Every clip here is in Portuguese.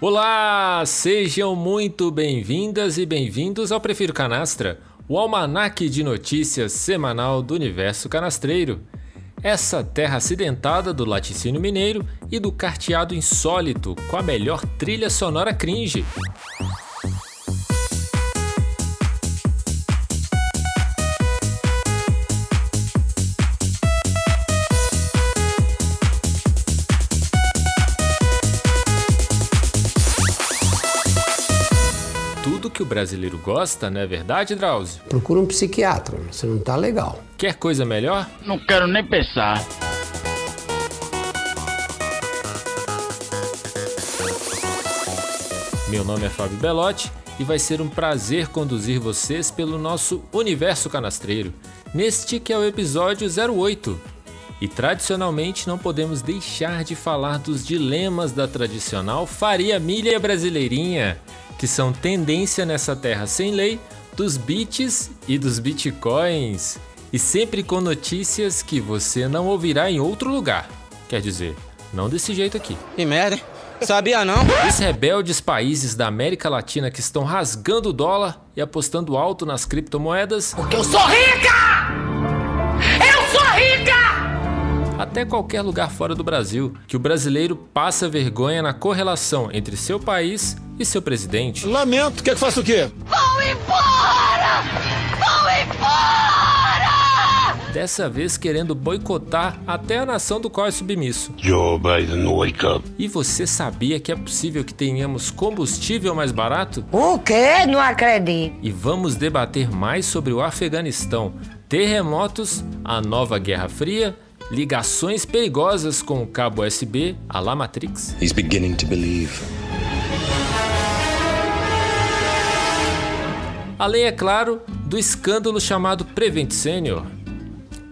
Olá, sejam muito bem-vindas e bem-vindos ao Prefiro Canastra, o almanaque de notícias semanal do universo canastreiro. Essa terra acidentada do laticínio mineiro e do carteado insólito com a melhor trilha sonora cringe. Brasileiro gosta, não é verdade, Drauzio? Procura um psiquiatra, você não tá legal. Quer coisa melhor? Não quero nem pensar. Meu nome é Fábio Belotti e vai ser um prazer conduzir vocês pelo nosso universo canastreiro, neste que é o episódio 08. E tradicionalmente não podemos deixar de falar dos dilemas da tradicional Faria Milha Brasileirinha que são tendência nessa terra sem lei, dos bits e dos bitcoins, e sempre com notícias que você não ouvirá em outro lugar. Quer dizer, não desse jeito aqui. Que merda, Sabia não? Os rebeldes países da América Latina que estão rasgando o dólar e apostando alto nas criptomoedas. Porque eu sou rica! Até qualquer lugar fora do Brasil, que o brasileiro passa vergonha na correlação entre seu país e seu presidente. Lamento, quer que faça o quê? Vão embora! Vão embora! Dessa vez querendo boicotar até a nação do qual é submisso. Joe Biden, wake up. E você sabia que é possível que tenhamos combustível mais barato? O quê? Não acredito. E vamos debater mais sobre o Afeganistão, terremotos, a nova Guerra Fria ligações perigosas com o cabo USB, a la Matrix. He's beginning to believe. Além, é claro, do escândalo chamado Prevent Senior.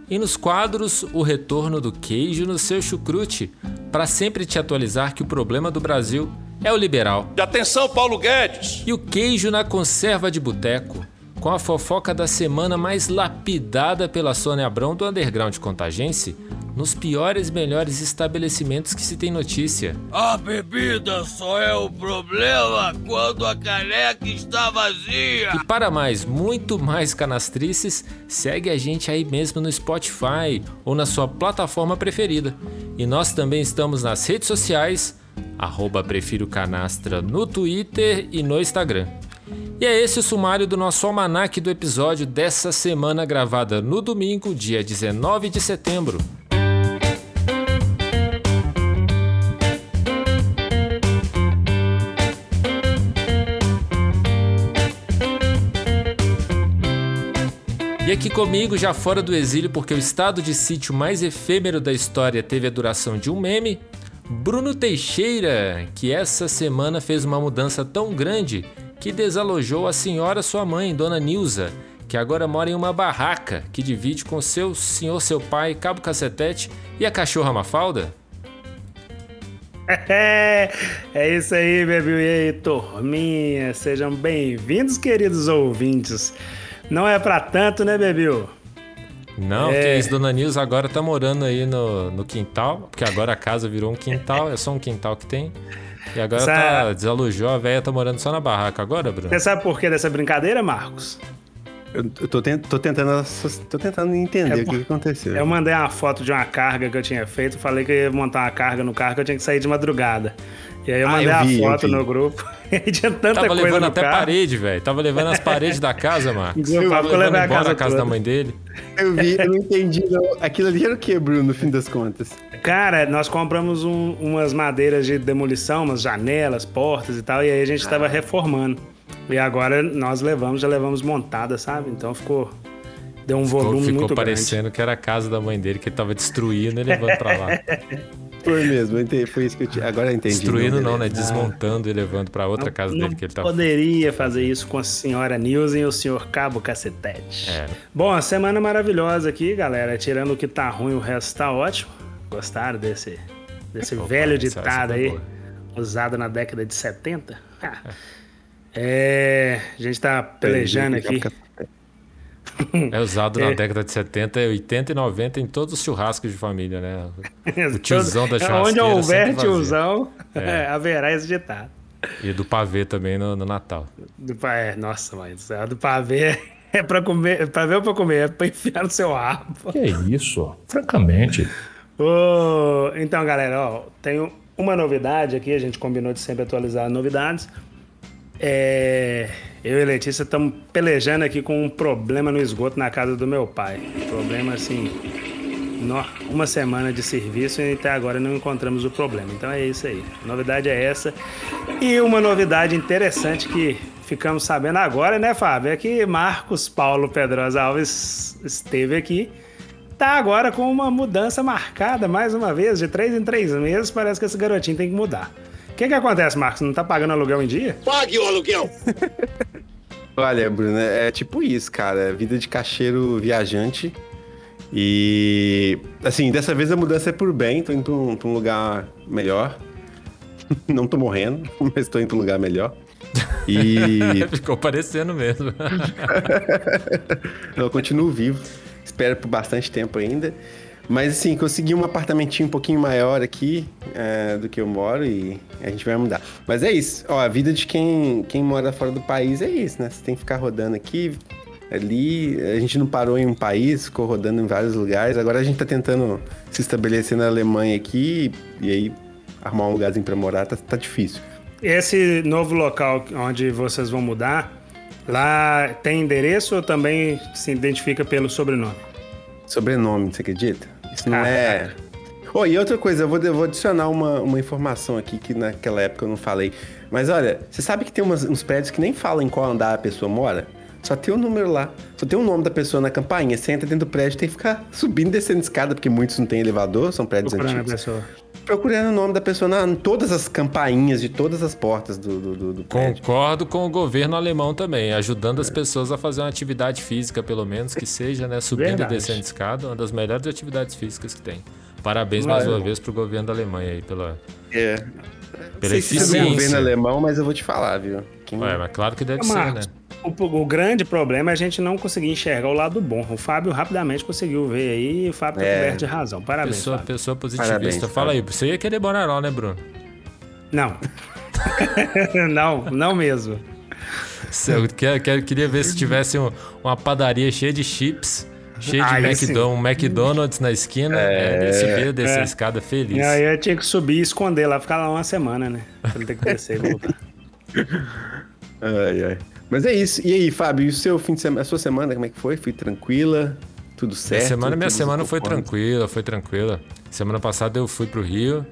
E nos quadros, o retorno do queijo no seu chucrute, para sempre te atualizar que o problema do Brasil é o liberal. E atenção, Paulo Guedes! E o queijo na conserva de boteco com a fofoca da semana mais lapidada pela Sônia Abrão do Underground Contagense, nos piores e melhores estabelecimentos que se tem notícia. A bebida só é o problema quando a caneca está vazia. E para mais, muito mais canastrices, segue a gente aí mesmo no Spotify ou na sua plataforma preferida. E nós também estamos nas redes sociais, arroba Prefiro Canastra no Twitter e no Instagram. E é esse o sumário do nosso almanaque do episódio dessa semana gravada no domingo, dia 19 de setembro. E aqui comigo, já fora do exílio, porque o estado de sítio mais efêmero da história teve a duração de um meme, Bruno Teixeira, que essa semana fez uma mudança tão grande que desalojou a senhora sua mãe, Dona Nilza, que agora mora em uma barraca que divide com seu senhor seu pai, Cabo Cacetete, e a cachorra Mafalda? É, é isso aí, bebê. E aí, turminha. Sejam bem-vindos, queridos ouvintes. Não é para tanto, né, Bebil? Não, é... porque isso, Dona Nilza agora tá morando aí no, no quintal, porque agora a casa virou um quintal, é só um quintal que tem. E agora Essa... tá, desalojou, a velha tá morando só na barraca agora, Bruno? Você sabe por que dessa brincadeira, Marcos? Eu, tô, tent, tô, tentando, tô tentando entender é, o que, que, aconteceu. Eu mandei uma foto de uma carga que eu tinha feito, falei que eu ia montar uma carga no carro que eu tinha que sair de madrugada. E aí eu ah, mandei eu vi, a foto no grupo. e tinha tanta Tava coisa levando até carro. parede, velho. Tava levando as paredes da casa, Marcos. Eu Tava levando embora a casa, a casa da mãe dele. Eu vi, eu não entendi. Não. Aquilo ali era o que, Bruno, no fim das contas? Cara, nós compramos um, umas madeiras de demolição, umas janelas, portas e tal, e aí a gente ah. tava reformando. E agora nós levamos, já levamos montada, sabe? Então ficou. Deu um ficou, volume ficou muito parecendo grande. que era a casa da mãe dele que ele tava destruindo e levando pra lá. Foi mesmo, foi isso que eu tinha. Agora eu entendi. Destruindo não, né? Desmontando e levando para outra não, casa não dele que ele tava. Poderia fazer isso com a senhora Nilson e o senhor Cabo Cacetete. É. Bom, a semana maravilhosa aqui, galera. Tirando o que tá ruim, o resto tá ótimo. Gostaram desse, desse Opa, velho ditado aí, boa. usado na década de 70? Ah. É, a gente tá pelejando aqui. É usado na década de 70, 80 e 90 em todos os churrascos de família, né? O tiozão da churrasqueira Onde houver sempre fazia. tiozão, É. haverá esse ditado. E do pavê também no, no Natal. Do pa- é, nossa, mãe do céu, do pavê é pra comer, é pra ver ou pra comer, é pra enfiar no seu rabo. Que isso? Francamente. Ô, então, galera, ó, tenho uma novidade aqui, a gente combinou de sempre atualizar novidades. É, eu e Letícia estamos pelejando aqui com um problema no esgoto na casa do meu pai. Problema assim, uma semana de serviço e até agora não encontramos o problema. Então é isso aí. A novidade é essa. E uma novidade interessante que ficamos sabendo agora, né, Fábio? É que Marcos Paulo Pedrosa Alves esteve aqui. Tá agora com uma mudança marcada mais uma vez, de três em três meses. Parece que esse garotinho tem que mudar. O que, que acontece, Marcos? Não tá pagando aluguel em dia? Pague o aluguel. Olha, Bruno, é tipo isso, cara. É Vida de cacheiro viajante. E, assim, dessa vez a mudança é por bem. Tô indo pra um, pra um lugar melhor. Não tô morrendo, mas tô indo pra um lugar melhor. E Ficou parecendo mesmo. eu continuo vivo. Espero por bastante tempo ainda. Mas, assim, consegui um apartamentinho um pouquinho maior aqui é, do que eu moro e a gente vai mudar. Mas é isso. Ó, a vida de quem, quem mora fora do país é isso, né? Você tem que ficar rodando aqui, ali. A gente não parou em um país, ficou rodando em vários lugares. Agora a gente tá tentando se estabelecer na Alemanha aqui e aí arrumar um lugarzinho pra morar tá, tá difícil. Esse novo local onde vocês vão mudar, lá tem endereço ou também se identifica pelo sobrenome? Sobrenome, você acredita? Isso não é. Oh, e outra coisa, eu vou, eu vou adicionar uma, uma informação aqui que naquela época eu não falei. Mas olha, você sabe que tem umas- uns prédios que nem falam em qual andar a pessoa mora? Só tem o número lá. Só tem o nome da pessoa na campainha. Você entra dentro do prédio tem que ficar subindo e descendo escada, porque muitos não têm elevador, são prédios Procurando a antigos. pessoa. Procurando o nome da pessoa na, em todas as campainhas de todas as portas do, do, do. Concordo com o governo alemão também, ajudando as pessoas a fazer uma atividade física, pelo menos, que seja, né? Subindo Verdade. e descendo escada, uma das melhores atividades físicas que tem. Parabéns mais uma vez pro governo da Alemanha aí pela, É. pela Sei se é eficiência. governo alemão, mas eu vou te falar, viu? Quem- Ué, mas claro que deve ser, né? O, o grande problema é a gente não conseguir enxergar o lado bom. O Fábio rapidamente conseguiu ver aí e o Fábio tá É. coberto de razão. Parabéns, Pessoa, Fábio. pessoa positivista. Parabéns, Fala aí, você ia querer morar lá, né, Bruno? Não. não, não mesmo. Eu que- que- queria ver se tivesse um- uma padaria cheia de chips, cheia de Aí McDo- um McDonald's na esquina, é, subir descer é. a escada feliz. Aí eu tinha que subir e esconder lá, ficar lá uma semana, né? Pra não ter que descer e voltar. Ai, ai. Mas é isso. E aí, Fábio, e o seu fim de semana, a sua semana, como é que foi? Foi tranquila? Tudo certo? Minha semana, minha semana foi tranquila, foi tranquila. Semana passada eu fui pro Rio,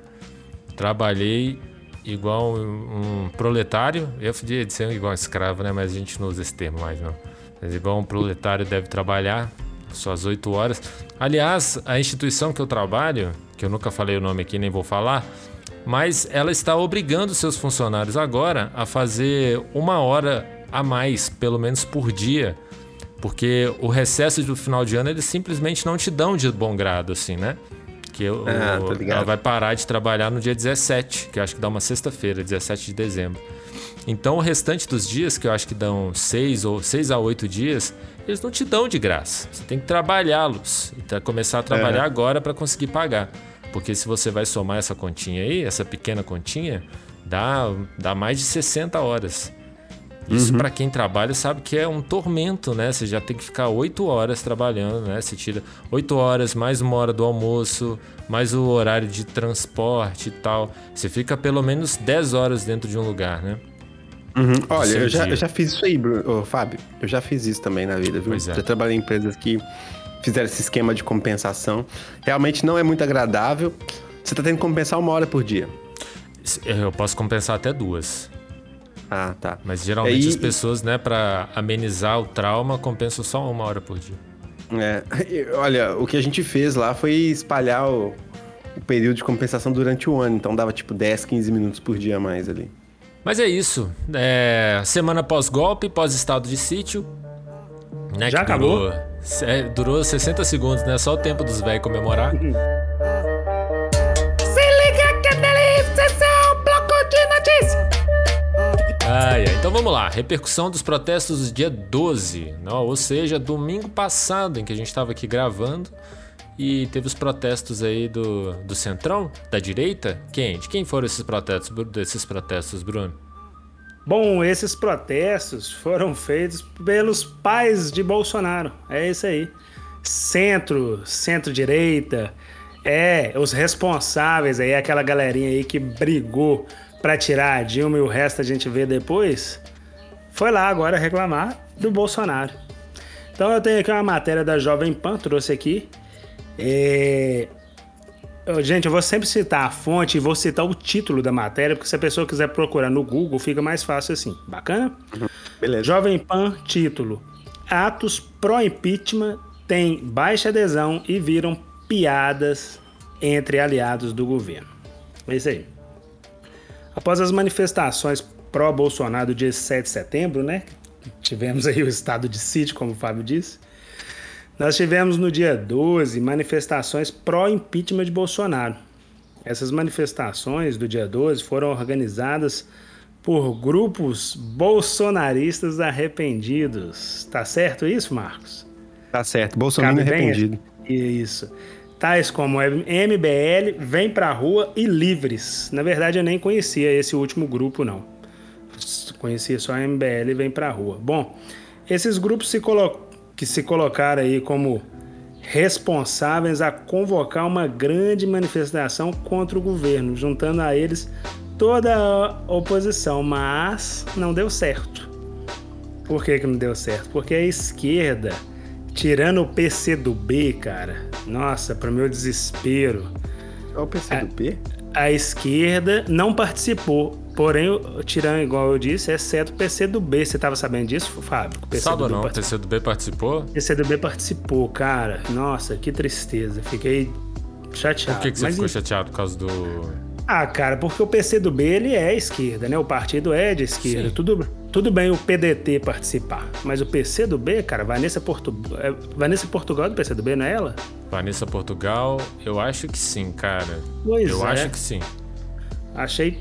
trabalhei igual um, proletário. Eu podia ser igual um escravo, né? Mas a gente não usa esse termo mais, não. Mas igual um proletário deve trabalhar, suas oito horas. Aliás, a instituição que eu trabalho, que eu nunca falei o nome aqui, nem vou falar, mas ela está obrigando seus funcionários agora a fazer uma hora a mais, pelo menos por dia, porque o recesso do final de ano eles simplesmente não te dão de bom grado, assim, né? Que o- Ah, ligado. ela vai parar de trabalhar no dia 17, que eu acho que dá uma sexta-feira, 17 de dezembro. Então o restante dos dias, que eu acho que dão seis ou seis a oito dias, eles não te dão de graça. Você tem que trabalhá-los. E tá- começar a trabalhar agora para conseguir pagar. Porque se você vai somar essa continha aí, essa pequena continha, dá, dá mais de 60 horas. Isso pra quem trabalha sabe que é um tormento, né? Você já tem que ficar oito horas trabalhando, né? Você tira oito horas, mais uma hora do almoço, mais o horário de transporte e tal. Você fica pelo menos 10 horas dentro de um lugar, né? Uhum. Olha, eu já, eu já fiz isso aí, Bruno. Ô, Fábio. Eu já fiz isso também na vida, viu? É. Já trabalhei em empresas que fizeram esse esquema de compensação. Realmente não é muito agradável. Você tá tendo que compensar uma hora por dia. Eu posso compensar até duas. Ah, tá. Mas geralmente Aí- as pessoas, né, pra amenizar o trauma, compensam só uma hora por dia. É, e, olha, o que a gente fez lá foi espalhar o, o período de compensação durante o ano. Então dava tipo 10, 15 minutos por dia a mais ali. Mas é isso. É, semana pós-golpe, pós-estado de sítio. Né, Já que acabou? Durou, é, durou 60 segundos, né? Só o tempo dos velhos comemorar. Ai, ai. Então vamos lá, repercussão dos protestos do dia 12, não, ou seja, domingo passado em que a gente estava aqui gravando e teve os protestos aí do, do Centrão, da direita. Quem? De quem foram esses protestos, desses protestos, Bruno? Bom, esses protestos foram feitos pelos pais de Bolsonaro. É isso aí. Centro, centro-direita, é, os responsáveis aí, aquela galerinha aí que brigou para tirar a Dilma e o resto a gente vê depois, foi lá agora reclamar do Bolsonaro. Então eu tenho aqui uma matéria da Jovem Pan, trouxe aqui. É... Gente, eu vou sempre citar a fonte e vou citar o título da matéria, porque se a pessoa quiser procurar no Google, fica mais fácil assim. Bacana? Beleza. Jovem Pan, título: Atos pró-impeachment têm baixa adesão e viram piadas entre aliados do governo. É isso aí. Após as manifestações pró-Bolsonaro do dia 7 de setembro, né? Tivemos aí o estado de sítio, como o Fábio disse. Nós tivemos no dia 12 manifestações pró-impeachment de Bolsonaro. Essas manifestações do dia 12 foram organizadas por grupos bolsonaristas arrependidos. Tá certo isso, Marcos? Tá certo. Bolsonaro arrependido. Isso. Tais como MBL, Vem Pra Rua e Livres. Na verdade, eu nem conhecia esse último grupo, não. Conhecia só MBL e Vem Pra Rua. Bom, esses grupos se que se colocaram aí como responsáveis a convocar uma grande manifestação contra o governo, juntando a eles toda a oposição, mas não deu certo. Por que, que não deu certo? Porque a esquerda Tirando o PC do B, cara, nossa, para meu desespero. É o PC do B? A esquerda não participou. Porém, tirando, igual eu disse, exceto o PC do B. Você tava sabendo disso, Fábio? O PC Sabe não, o PC do B participou? O PC do B participou, cara. Nossa, que tristeza. Fiquei chateado. Por que, que você Mas, ficou chateado por causa do. Ah, cara, porque o PC do B ele é esquerda, né? O partido é de esquerda. Sim. Tudo tudo bem o PDT participar, mas o PC do B, cara, Vanessa, Portu... É, Vanessa Portugal é do PC do B, não é ela? Vanessa Portugal, eu acho que sim, cara. Pois eu é. acho que sim. Achei.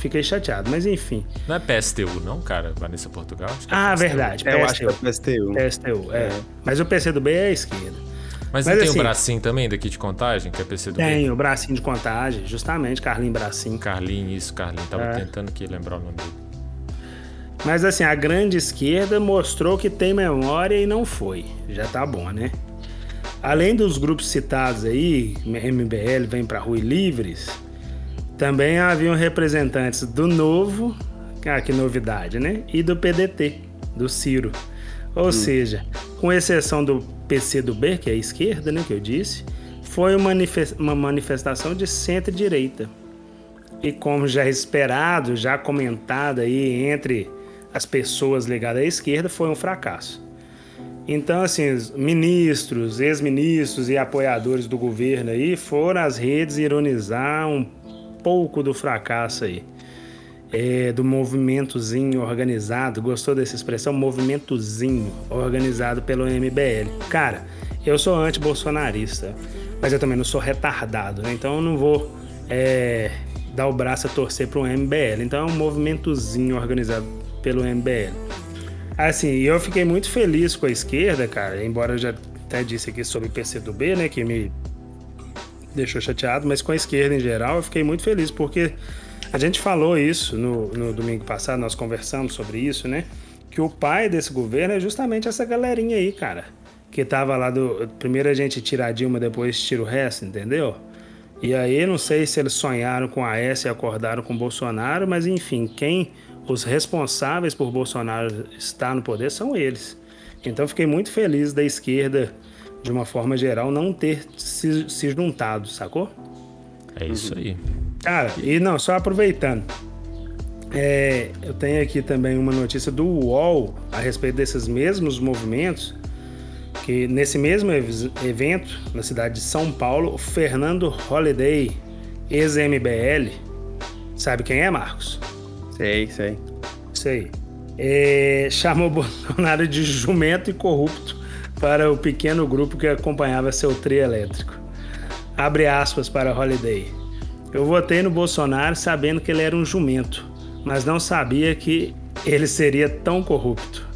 Fiquei chateado, mas enfim. Não é PSTU, não, cara? Vanessa Portugal? É ah, PSTU. verdade. É, eu acho que é PSTU. PSTU, é. é. Mas o PC do B é a esquerda. Mas, mas não tem assim, o bracinho também daqui de contagem, que é PC do tem, B? Tem, o bracinho de contagem, justamente, Carlinho Bracinho. Carlinho, isso, Carlinho. Tava é. tentando aqui lembrar o nome dele. Mas assim, a grande esquerda mostrou que tem memória e não foi. Já tá bom, né? Além dos grupos citados aí, MBL, Vem Pra Rua e Livres, também haviam representantes do Novo, ah, que novidade, né? E do PDT, do Ciro. Ou hum. seja, com exceção do PCdoB, que é a esquerda, né, que eu disse, foi uma manifestação de centro-direita. E como já esperado, já comentado aí entre as pessoas ligadas à esquerda foi um fracasso. Então, assim, ministros, ex-ministros e apoiadores do governo aí foram às redes ironizar um pouco do fracasso aí. É, do movimentozinho organizado, gostou dessa expressão? Movimentozinho organizado pelo MBL. Cara, eu sou anti-bolsonarista, mas eu também não sou retardado, né? Então eu não vou é, dar o braço a torcer para o MBL. Então é um movimentozinho organizado pelo MBL. Assim, eu fiquei muito feliz com a esquerda, cara, embora eu já até disse aqui sobre o PCdoB, né, que me deixou chateado, mas com a esquerda em geral eu fiquei muito feliz, porque a gente falou isso no, no domingo passado, nós conversamos sobre isso, né, que o pai desse governo é justamente essa galerinha aí, cara, que tava lá do... Primeiro a gente tira a Dilma, depois tira o resto, entendeu? E aí, não sei se eles sonharam com a S e acordaram com Bolsonaro, mas enfim, quem os responsáveis por Bolsonaro estar no poder são eles. Então fiquei muito feliz da esquerda, de uma forma geral, não ter se, se juntado, sacou? É isso aí. Cara, e não, só aproveitando. É, eu tenho aqui também uma notícia do UOL a respeito desses mesmos movimentos. Que nesse mesmo evento, na cidade de São Paulo, o Fernando Holliday, ex-MBL, sabe quem é, Marcos? Sei, sei. Sei. É, chamou Bolsonaro de jumento e corrupto para o pequeno grupo que acompanhava seu trio elétrico. Abre aspas para Holiday. Eu votei no Bolsonaro sabendo que ele era um jumento, mas não sabia que ele seria tão corrupto.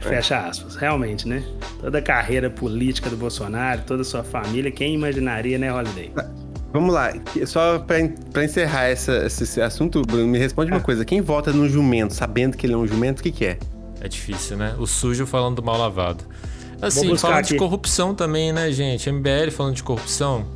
Fecha aspas, realmente, né? Toda a carreira política do Bolsonaro, toda a sua família, quem imaginaria, né, Holiday? Vamos lá, só pra, pra encerrar essa, esse assunto, Bruno, me responde uma coisa. Quem vota no jumento sabendo que ele é um jumento, o que, que é? É difícil, né? O sujo falando do mal lavado. Assim, falando aqui. de corrupção também, né, gente? MBL falando de corrupção.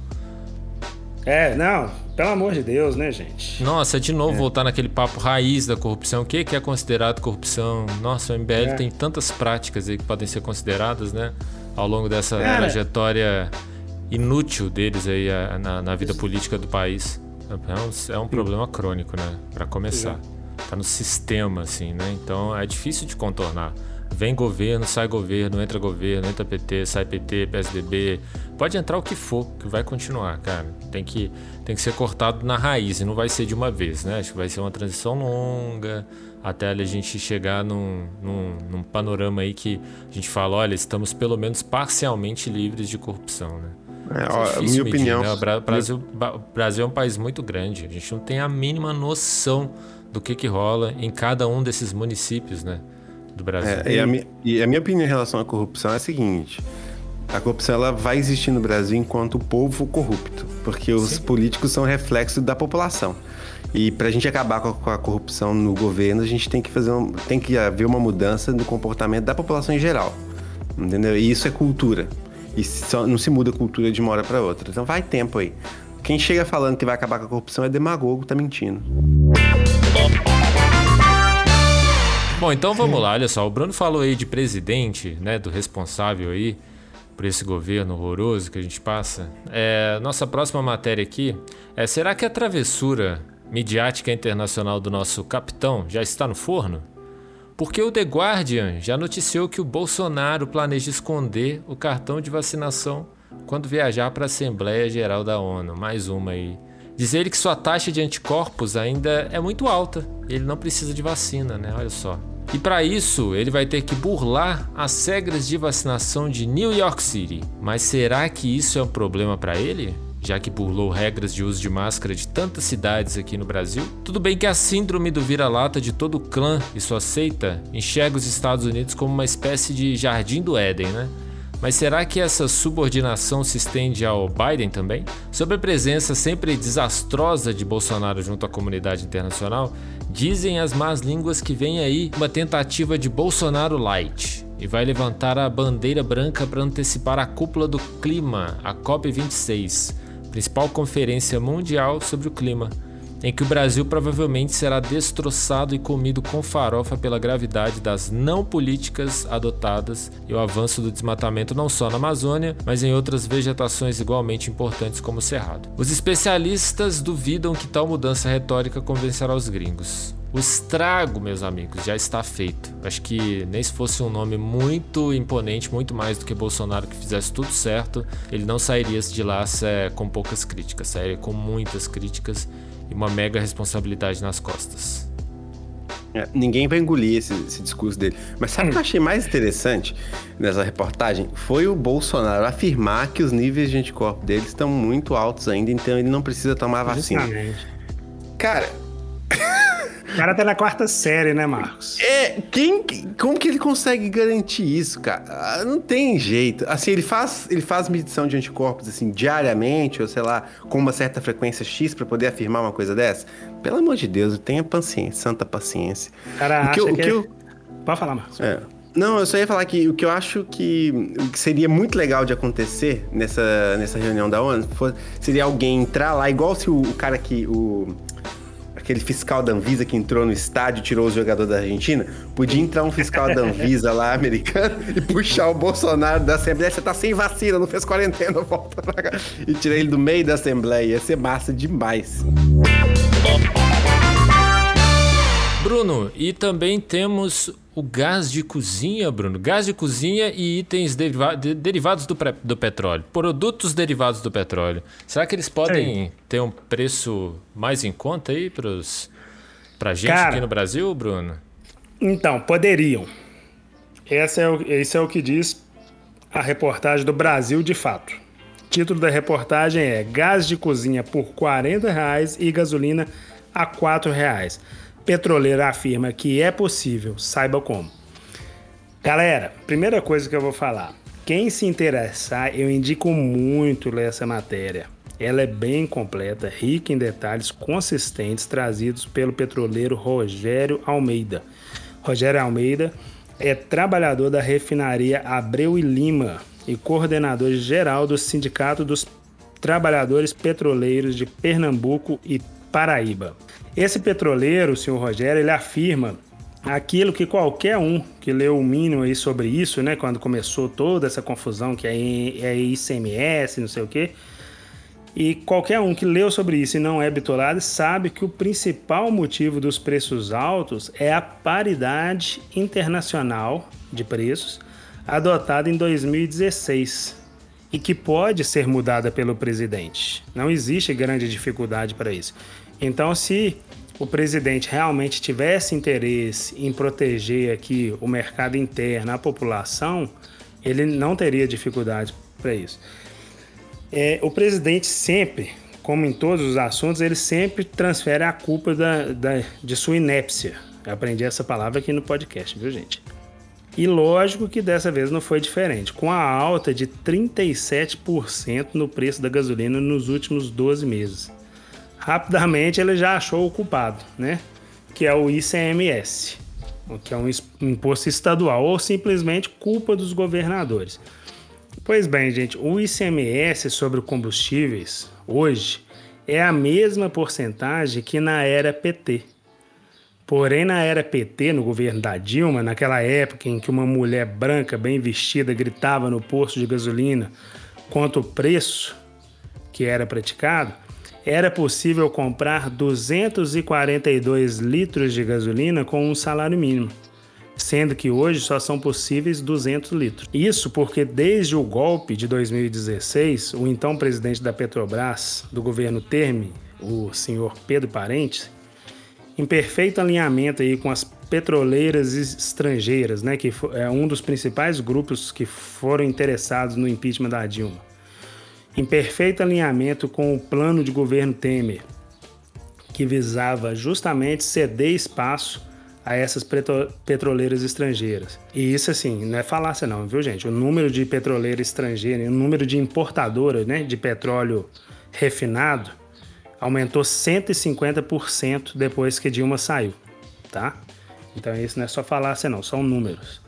É, não, pelo amor de Deus, né, gente? Nossa, de novo é. voltar naquele papo raiz da corrupção. O que é considerado corrupção? Nossa, o MBL é. tem tantas práticas aí que podem ser consideradas, né? Ao longo dessa Cara. trajetória inútil deles aí na, na vida política do país. É um, é um problema crônico, né? Para começar. Tá no sistema, assim, né? Então é difícil de contornar. Vem governo, sai governo, entra governo, entra PT, sai PT, PSDB. Pode entrar o que for, que vai continuar, cara. Tem que, tem que ser cortado na raiz e não vai ser de uma vez, né? Acho que vai ser uma transição longa até a gente chegar num, num, num panorama aí que a gente fala, olha, estamos pelo menos parcialmente livres de corrupção, né? É, ó, é minha medir, opinião. Né? O Brasil, Brasil é um país muito grande. A gente não tem a mínima noção do que, que rola em cada um desses municípios, né? do Brasil. É, e, a mi, e, a minha opinião em relação à corrupção é a seguinte: a corrupção ela vai existir no Brasil enquanto o povo corrupto, porque os Sim. políticos são reflexo da população. E para a gente acabar com a, corrupção no governo, a gente tem que fazer um, tem que haver uma mudança no comportamento da população em geral, entendeu? E isso é cultura. E só, não se muda a cultura de uma hora para outra. Então vai tempo aí. Quem chega falando que vai acabar com a corrupção é demagogo, tá mentindo. Bom, então vamos lá, olha só. O Bruno falou aí de presidente, né? Do responsável aí por esse governo horroroso que a gente passa. É, nossa próxima matéria aqui é: será que a travessura midiática internacional do nosso capitão já está no forno? Porque o The Guardian já noticiou que o Bolsonaro planeja esconder o cartão de vacinação quando viajar para a Assembleia Geral da ONU. Mais uma aí. Diz ele que sua taxa de anticorpos ainda é muito alta. Ele não precisa de vacina, né? Olha só. E para isso, ele vai ter que burlar as regras de vacinação de New York City. Mas será que isso é um problema para ele? Já que burlou regras de uso de máscara de tantas cidades aqui no Brasil. Tudo bem que a síndrome do vira-lata de todo o clã e sua seita enxerga os Estados Unidos como uma espécie de jardim do Éden, né? Mas será que essa subordinação se estende ao Biden também? Sobre a presença sempre desastrosa de Bolsonaro junto à comunidade internacional, dizem as más línguas que vem aí uma tentativa de Bolsonaro light e vai levantar a bandeira branca para antecipar a cúpula do clima, a COP26, principal conferência mundial sobre o clima em que o Brasil provavelmente será destroçado e comido com farofa pela gravidade das não políticas adotadas e o avanço do desmatamento não só na Amazônia, mas em outras vegetações igualmente importantes como o Cerrado. Os especialistas duvidam que tal mudança retórica convencerá os gringos. O estrago, meus amigos, já está feito. Acho que nem se fosse um nome muito imponente, muito mais do que Bolsonaro que fizesse tudo certo, ele não sairia de lá é, com poucas críticas, sairia com muitas críticas e uma mega responsabilidade nas costas. É, ninguém vai engolir esse, esse, discurso dele. Mas sabe o que eu achei mais interessante nessa reportagem? Foi o Bolsonaro afirmar que os níveis de anticorpo dele estão muito altos ainda, então ele não precisa tomar vacina. Justamente. Cara, o cara tá na quarta série, né, Marcos? É, quem, como que ele consegue garantir isso, cara? Ah, não tem jeito. Assim, ele faz, ele faz medição de anticorpos assim diariamente ou sei lá, com uma certa frequência X para poder afirmar uma coisa dessa? Pelo amor de Deus, tenha paciência, santa paciência. Cara, o que, acha o que, que eu... Pode falar, Marcos. É. Não, eu só ia falar que o que eu acho que, que seria muito legal de acontecer nessa, nessa reunião da ONU seria alguém entrar lá, igual se o, o cara que. O, aquele fiscal da Anvisa que entrou no estádio e tirou os jogadores da Argentina, podia entrar um fiscal da Anvisa lá, americano, e puxar o Bolsonaro da Assembleia. Você tá sem vacina, não fez quarentena, volta pra cá. E tirar ele do meio da Assembleia. Ia ser massa demais. Bruno, e também temos o gás de cozinha, Bruno. Gás de cozinha e itens deriva de, derivados do, do, petróleo. Produtos derivados do petróleo. Será que eles podem ter um preço mais em conta aí para gente Cara, aqui no Brasil, Bruno? Então, poderiam. Esse é, o, esse é o que diz a reportagem do Brasil de fato. O título da reportagem é Gás de cozinha por 40 reais e gasolina a 4 reais. Petroleira afirma que é possível, saiba como. Galera, primeira coisa que eu vou falar. Quem se interessar, eu indico muito ler essa matéria. Ela é bem completa, rica em detalhes consistentes trazidos pelo petroleiro Rogério Almeida. Rogério Almeida é trabalhador da refinaria Abreu e Lima e coordenador geral do Sindicato dos Trabalhadores Petroleiros de Pernambuco e Paraíba. Esse petroleiro, o senhor Rogério, ele afirma aquilo que qualquer um que leu o mínimo aí sobre isso, né, quando começou toda essa confusão que é, é ICMS, não sei o quê, e qualquer um que leu sobre isso e não é bitolado sabe que o principal motivo dos preços altos é a paridade internacional de preços adotada em 2016 e que pode ser mudada pelo presidente. Não existe grande dificuldade para isso. Então, se o presidente realmente tivesse interesse em proteger aqui o mercado interno, a população, ele não teria dificuldade para isso. É, o presidente sempre, como em todos os assuntos, ele sempre transfere a culpa da, da, de sua inépcia. Eu aprendi essa palavra aqui no podcast, viu, gente? E lógico que dessa vez não foi diferente, com a alta de 37% no preço da gasolina nos últimos 12 meses. Rapidamente ele já achou o culpado, né? Que é o ICMS, que é um imposto estadual, ou simplesmente culpa dos governadores. Pois bem, gente, o ICMS sobre combustíveis hoje é a mesma porcentagem que na era PT. Porém, na era PT, no governo da Dilma, naquela época em que uma mulher branca bem vestida gritava no posto de gasolina quanto o preço que era praticado, era possível comprar 242 litros de gasolina com um salário mínimo, sendo que hoje só são possíveis 200 litros. Isso porque desde o golpe de 2016, o então presidente da Petrobras, do governo Terme, o senhor Pedro Parentes, em perfeito alinhamento aí com as petroleiras estrangeiras, né, que é um dos principais grupos que foram interessados no impeachment da Dilma. Em perfeito alinhamento com o plano de governo Temer, que visava justamente ceder espaço a essas petroleiras estrangeiras. E isso, assim, não é falácia não, viu, gente? O número de petroleiras estrangeiras, o número de importadoras né, de petróleo refinado aumentou 150% depois que Dilma saiu, tá? Então isso não é só falácia não, são números.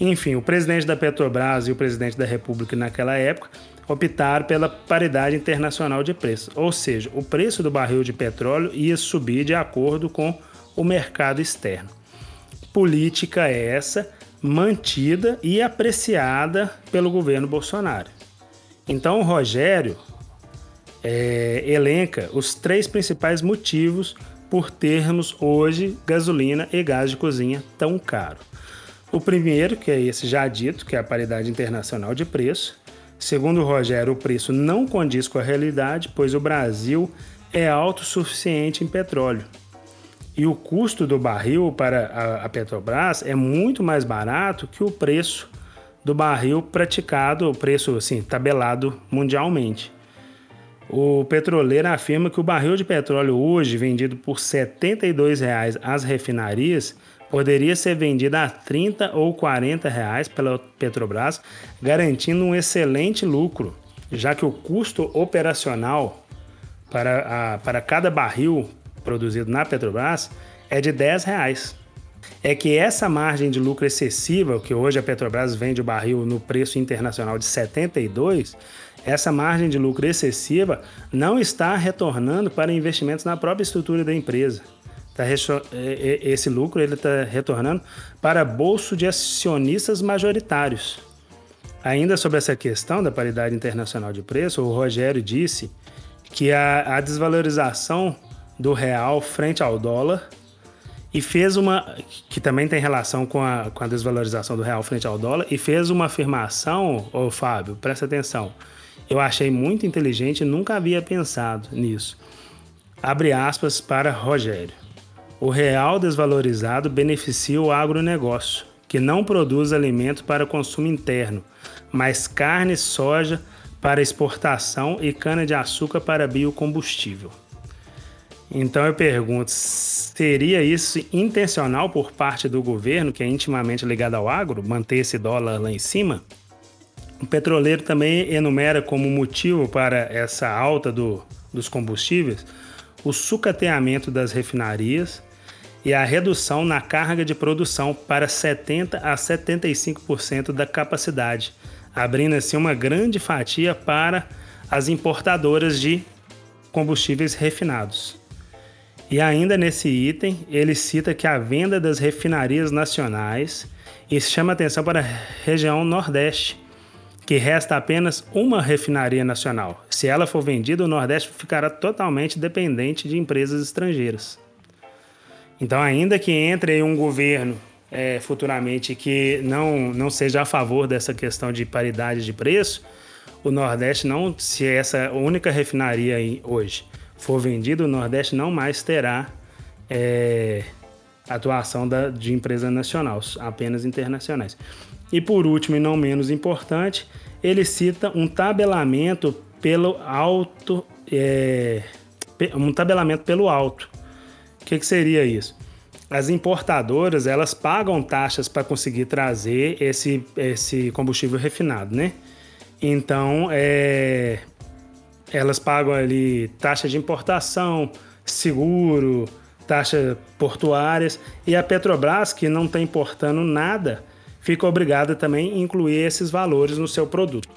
Enfim, o presidente da Petrobras e o presidente da República naquela época optaram pela paridade internacional de preço, ou seja, o preço do barril de petróleo ia subir de acordo com o mercado externo. Política essa mantida e apreciada pelo governo Bolsonaro. Então, o Rogério é, elenca os três principais motivos por termos hoje gasolina e gás de cozinha tão caro. O primeiro, que é esse já dito, que é a paridade internacional de preço. Segundo Rogério, o preço não condiz com a realidade, pois o Brasil é autossuficiente em petróleo. E o custo do barril para a Petrobras é muito mais barato que o preço do barril praticado, o preço assim, tabelado mundialmente. O petroleiro afirma que o barril de petróleo hoje, vendido por R$ 72,00 às refinarias, poderia ser vendido a R$ 30 ou 40 reais pela Petrobras, garantindo um excelente lucro, já que o custo operacional para, a, para cada barril produzido na Petrobras é de 10 reais. É que essa margem de lucro excessiva, que hoje a Petrobras vende o barril no preço internacional de 72, essa margem de lucro excessiva não está retornando para investimentos na própria estrutura da empresa. Tá, esse lucro ele está retornando para bolso de acionistas majoritários. Ainda sobre essa questão da paridade internacional de preço, o Rogério disse que a, a desvalorização do real frente ao dólar e fez uma que também tem relação com a, com a desvalorização do real frente ao dólar e fez uma afirmação, ô Fábio, presta atenção eu achei muito inteligente e nunca havia pensado nisso. Abre aspas para Rogério. O real desvalorizado beneficia o agronegócio, que não produz alimento para consumo interno, mas carne, soja para exportação e cana-de-açúcar para biocombustível. Então eu pergunto, seria isso intencional por parte do governo, que é intimamente ligado ao agro, manter esse dólar lá em cima? O petroleiro também enumera como motivo para essa alta do, dos combustíveis o sucateamento das refinarias e a redução na carga de produção para 70 a 75% da capacidade, abrindo assim uma grande fatia para as importadoras de combustíveis refinados. E ainda nesse item, ele cita que a venda das refinarias nacionais e chama atenção para a região Nordeste, que resta apenas uma refinaria nacional. Se ela for vendida, o Nordeste ficará totalmente dependente de empresas estrangeiras. Então, ainda que entre um governo é, futuramente que não, não seja a favor dessa questão de paridade de preço, o Nordeste não, se essa única refinaria hoje for vendida, o Nordeste não mais terá é, atuação da, de empresa nacional, apenas internacionais. E por último, e não menos importante, ele cita um tabelamento pelo alto, é, um tabelamento pelo alto. Que, que seria isso? As importadoras elas pagam taxas para conseguir trazer esse, esse combustível refinado, né? Então, é, elas pagam ali taxa de importação, seguro, taxa portuárias e a Petrobras, que não está importando nada, fica obrigada também a incluir esses valores no seu produto.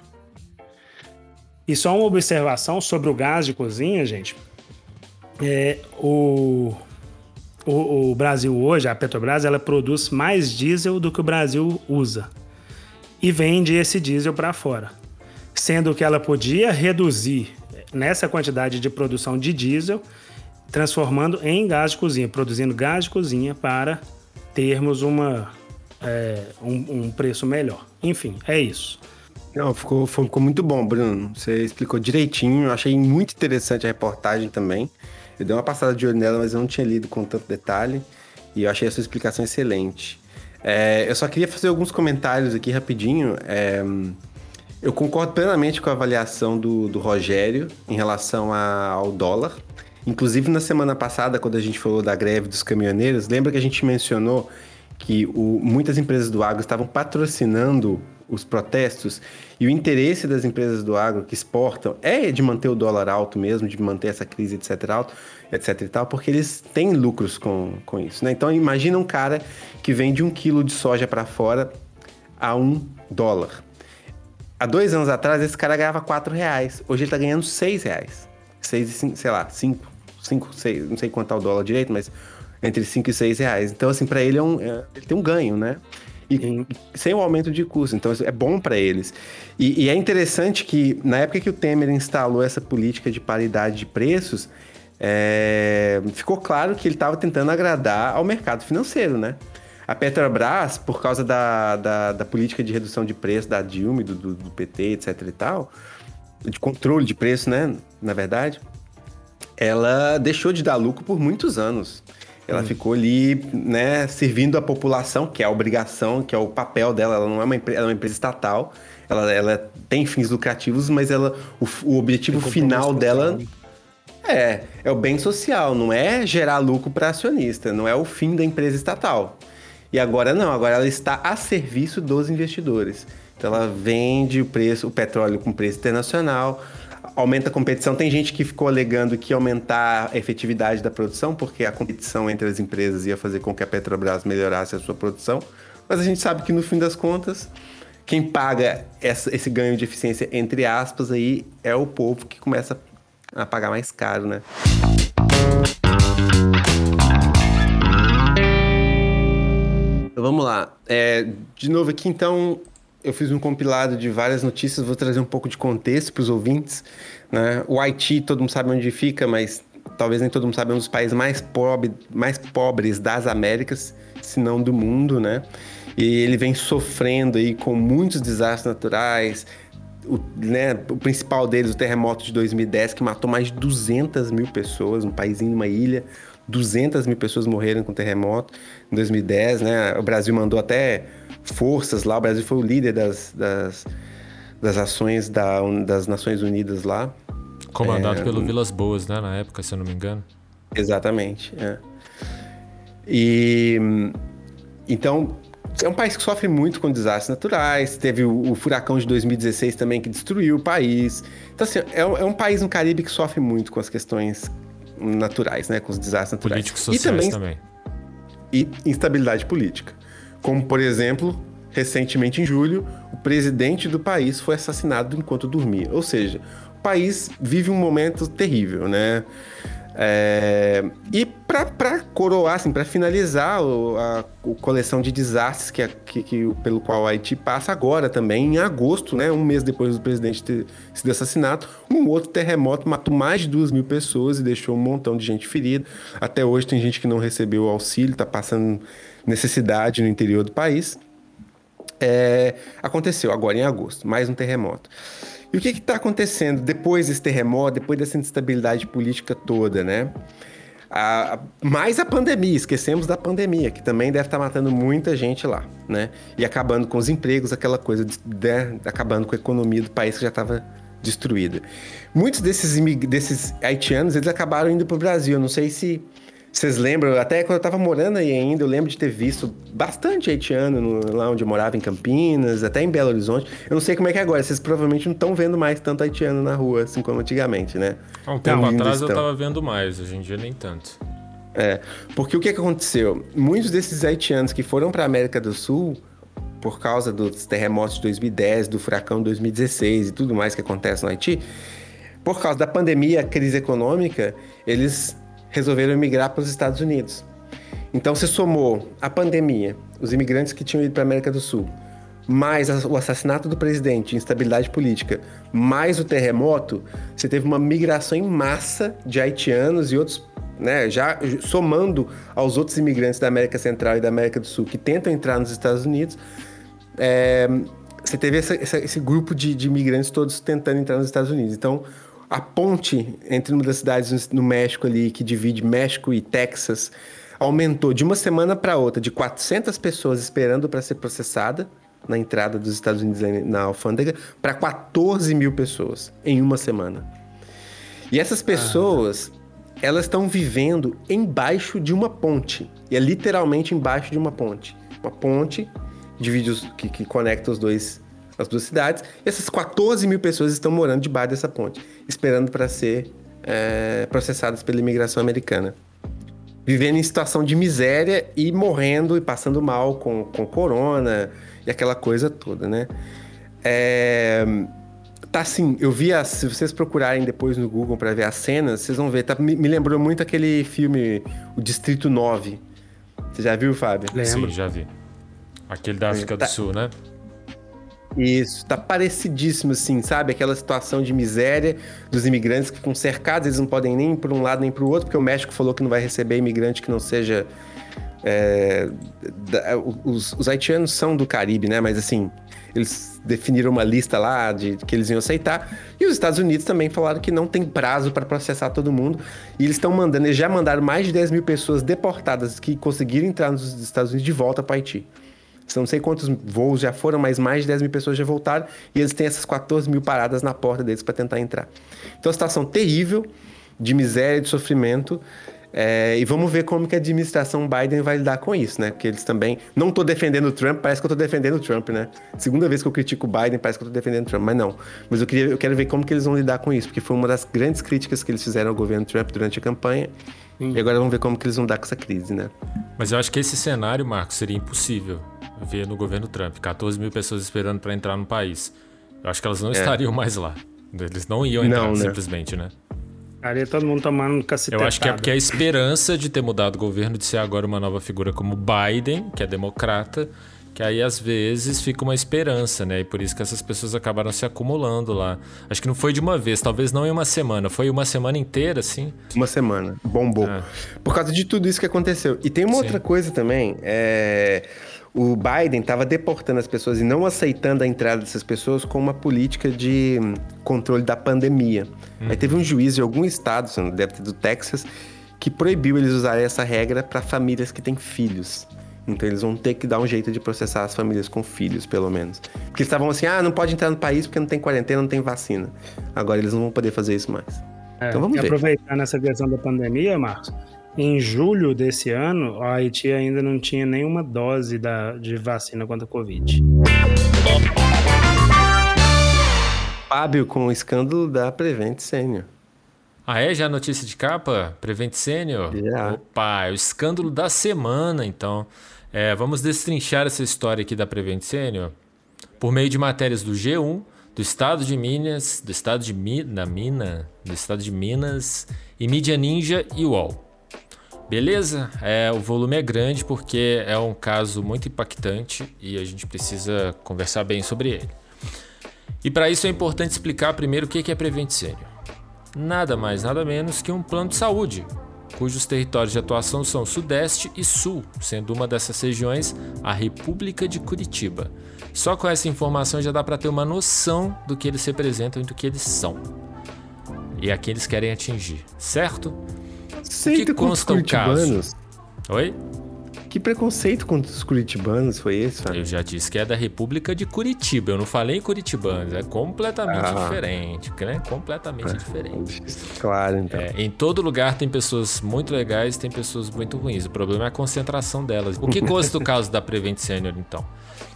E só uma observação sobre o gás de cozinha, gente. É, o, o, o, Brasil hoje, a Petrobras, ela produz mais diesel do que o Brasil usa e vende esse diesel para fora, sendo que ela podia reduzir nessa quantidade de produção de diesel, transformando em gás de cozinha, produzindo gás de cozinha para termos uma, é, um, um, preço melhor. Enfim, é isso. Não, ficou, ficou muito bom, Bruno. Você explicou direitinho. Eu achei muito interessante a reportagem também. Eu dei uma passada de olho nela, mas eu não tinha lido com tanto detalhe. E eu achei a sua explicação excelente. É, eu só queria fazer alguns comentários aqui rapidinho. É, eu concordo plenamente com a avaliação do, do Rogério em relação a, ao dólar. Inclusive, na semana passada, quando a gente falou da greve dos caminhoneiros, lembra que a gente mencionou que o, muitas empresas do agro estavam patrocinando os protestos e o interesse das empresas do agro que exportam é de manter o dólar alto mesmo, de manter essa crise, etc, alto, etc e tal, porque eles têm lucros com, com isso, né? Então imagina um cara que vende um quilo de soja para fora a um dólar. Há dois anos atrás esse cara ganhava quatro reais, hoje ele tá ganhando seis reais, seis e cinco, sei lá, cinco, cinco, seis, não sei quanto tá o dólar direito, mas entre 5 e 6 reais. Então, assim, para ele, é um, é, ele tem um ganho, né? E sem o aumento de custo. Então, é bom para eles. E, e, é interessante que, na época que o Temer instalou essa política de paridade de preços, é, ficou claro que ele estava tentando agradar ao mercado financeiro, né? A Petrobras, por causa da, da, da política de redução de preço da Dilma, do, do, do PT, etc e tal, de controle de preço, né? Na verdade, ela deixou de dar lucro por muitos anos. Ela hum. ficou ali, né, servindo a população, que é a obrigação, que é o papel dela. Ela não é uma, ela é uma empresa estatal, ela, ela tem fins lucrativos, mas ela, o, o objetivo final dela é, é o bem social, não é gerar lucro para acionista, não é o fim da empresa estatal. E agora não, agora ela está a serviço dos investidores. Então ela vende o preço, o petróleo com preço internacional, aumenta a competição. Tem gente que ficou alegando que aumentar a efetividade da produção, porque a competição entre as empresas ia fazer com que a Petrobras melhorasse a sua produção. Mas a gente sabe que no fim das contas, quem paga essa, esse ganho de eficiência, entre aspas, aí, é o povo que começa a pagar mais caro, né? Vamos lá. É, de novo aqui, então, eu fiz um compilado de várias notícias, vou trazer um pouco de contexto para os ouvintes. Né? O Haiti, todo mundo sabe onde fica, mas talvez nem todo mundo sabe, é um dos países mais, pobre, mais pobres das Américas, se não do mundo, né? E ele vem sofrendo aí com muitos desastres naturais, o, né, o principal deles, o terremoto de 2010, que matou mais de 200 mil pessoas, um país em uma ilha. 200 mil pessoas morreram com o terremoto em 2010, né? O Brasil mandou até forças lá. O Brasil foi o líder das, das, das ações da, das Nações Unidas lá. Comandado é, pelo Vilas Boas, né? Na época, se eu não me engano. Exatamente. É. E então é um país que sofre muito com desastres naturais. Teve o, o, furacão de 2016 também que destruiu o país. Então, assim, é, é, um país no Caribe que sofre muito com as questões naturais, né? Com os desastres naturais. Políticos sociais e também, também. E instabilidade política. Como, por exemplo, recentemente em julho, o presidente do país foi assassinado enquanto dormia. Ou seja, o país vive um momento terrível, né? É, e para coroar, assim, para finalizar o, a, coleção de desastres que, que, que, pelo qual o Haiti passa agora também, em agosto, né, um mês depois do presidente ter sido assassinado, um outro terremoto matou mais de duas mil pessoas e deixou um montão de gente ferida. Até hoje tem gente que não recebeu auxílio, está passando necessidade no interior do país. É, aconteceu agora em agosto, mais um terremoto. E o que está acontecendo depois desse terremoto, depois dessa instabilidade política toda, né? A, mais a pandemia, esquecemos da pandemia, que também deve estar tá matando muita gente lá, né? E acabando com os empregos, aquela coisa, de, de, acabando com a economia do país que já estava destruída. Muitos desses, desses haitianos, eles acabaram indo para o Brasil. Não sei se vocês lembram, até quando eu tava morando aí ainda, eu lembro de ter visto bastante haitiano no, lá onde eu morava, em Campinas, até em Belo Horizonte. Eu não sei como é que é agora, vocês provavelmente não estão vendo mais tanto haitiano na rua, assim como antigamente, né? Há um tempo atrás estão. eu tava vendo mais, hoje em dia nem tanto. É, porque o que, que aconteceu? Muitos desses haitianos que foram para América do Sul, por causa dos terremotos de 2010, do furacão de 2016 e tudo mais que acontece no Haiti, por causa da pandemia, crise econômica, eles resolveram emigrar para os Estados Unidos. Então, se somou a pandemia, os imigrantes que tinham ido para a América do Sul, mais o assassinato do presidente, instabilidade política, mais o terremoto, você teve uma migração em massa de haitianos e outros, né, já somando aos outros imigrantes da América Central e da América do Sul que tentam entrar nos Estados Unidos, é, você teve essa, essa, esse grupo de, de imigrantes todos tentando entrar nos Estados Unidos. Então, a ponte entre uma das cidades no México ali, que divide México e Texas, aumentou de uma semana para outra, de 400 pessoas esperando para ser processada na entrada dos Estados Unidos na alfândega, para 14 mil pessoas em uma semana. E essas pessoas, ah. elas estão vivendo embaixo de uma ponte. E é literalmente embaixo de uma ponte. Uma ponte divide os, que, que conecta os dois as duas cidades. E essas 14 mil pessoas estão morando debaixo dessa ponte, esperando para ser é, processadas pela imigração americana. Vivendo em situação de miséria e morrendo e passando mal com, com corona e aquela coisa toda, né? É, tá assim, eu vi as, se vocês procurarem depois no Google para ver as cenas, vocês vão ver, tá, me, me, lembrou muito aquele filme O Distrito 9. Você já viu, Fábio? Lembro. Sim, já vi. Aquele da África tá, do Sul, né? Isso, tá parecidíssimo, assim, sabe? Aquela situação de miséria dos imigrantes que ficam cercados, eles não podem nem para um lado nem para o outro, porque o México falou que não vai receber imigrante que não seja. É, da, os, os, haitianos são do Caribe, né? Mas assim, eles definiram uma lista lá de que eles iam aceitar. E os Estados Unidos também falaram que não tem prazo para processar todo mundo. E eles estão mandando, eles já mandaram mais de 10 mil pessoas deportadas que conseguiram entrar nos Estados Unidos de volta para Haiti. Não sei quantos voos já foram, mas mais de 10 mil pessoas já voltaram e eles têm essas 14 mil paradas na porta deles para tentar entrar. Então, a situação terrível de miséria, de sofrimento. É, e vamos ver como que a administração Biden vai lidar com isso, né? Porque eles também. Não estou defendendo o Trump, parece que eu estou defendendo o Trump, né? Segunda vez que eu critico o Biden, parece que eu estou defendendo o Trump, mas não. Mas eu, queria, eu quero ver como que eles vão lidar com isso, porque foi uma das grandes críticas que eles fizeram ao governo Trump durante a campanha. Sim. E agora vamos ver como que eles vão dar com essa crise, né? Mas eu acho que esse cenário, Marcos, seria impossível ver no governo Trump. 14 mil pessoas esperando para entrar no país. Eu acho que elas não é. estariam mais lá. Eles não iam entrar não, né? simplesmente, né? Todo mundo tomando cacetada. Eu acho que é porque a esperança de ter mudado o governo, de ser agora uma nova figura como Biden, que é democrata, que aí às vezes fica uma esperança, né? E por isso que essas pessoas acabaram se acumulando lá. Acho que não foi de uma vez, talvez não em uma semana, foi uma semana inteira, assim. Uma semana, bombou. É. Por causa de tudo isso que aconteceu. E tem uma Sim. outra coisa também, é o Biden estava deportando as pessoas e não aceitando a entrada dessas pessoas com uma política de controle da pandemia. Uhum. Aí teve um juiz de algum estado, deve ter do Texas, que proibiu eles usarem essa regra para famílias que têm filhos. Então eles vão ter que dar um jeito de processar as famílias com filhos, pelo menos. Porque eles estavam assim, ah, não pode entrar no país porque não tem quarentena, não tem vacina. Agora eles não vão poder fazer isso mais. É, Então vamos e ver. aproveitando essa questão da pandemia, Marcos, em julho desse ano, o Haiti ainda não tinha nenhuma dose da, de vacina contra a Covid. Fábio com o escândalo da Prevent Senior. Ah, é? Já a notícia de capa? Prevent Senior? Já. Opa, é o escândalo da semana, então. É, vamos destrinchar essa história aqui da Prevent Senior por meio de matérias do G1, do Estado de Minas, do Estado de Mi, da Mina, do Estado de Minas e Mídia Ninja e UOL. Beleza? É, o volume é grande porque é um caso muito impactante e a gente precisa conversar bem sobre ele. E para isso é importante explicar primeiro o que é Prevent Senior. Nada mais, nada menos que um plano de saúde, cujos territórios de atuação são Sudeste e Sul, sendo uma dessas regiões a República de Curitiba. Só com essa informação já dá para ter uma noção do que eles representam e do que eles são. E a quem eles querem atingir, certo? Preconceito contra os curitibanos. Oi? Que preconceito contra os curitibanos foi esse, Fábio? Eu já disse que é da República de Curitiba. Eu não falei curitibanos, é completamente Ah. diferente, né? Completamente diferente. Claro, então. É, em todo lugar tem pessoas muito legais, tem pessoas muito ruins. O problema é a concentração delas. O que consta do caso da Prevent Senior, então?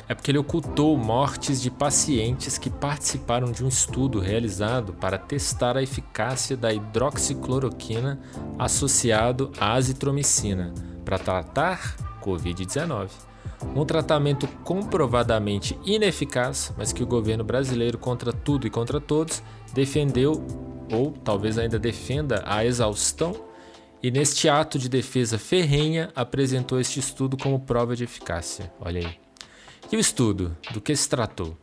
É porque ele ocultou mortes de pacientes que participaram de um estudo realizado para testar a eficácia da hidroxicloroquina associado à azitromicina para tratar Covid-19. Um tratamento comprovadamente ineficaz, mas que o governo brasileiro, contra tudo e contra todos, defendeu ou talvez ainda defenda a exaustão e neste ato de defesa ferrenha apresentou este estudo como prova de eficácia. Olha aí. E o estudo? Do que se tratou?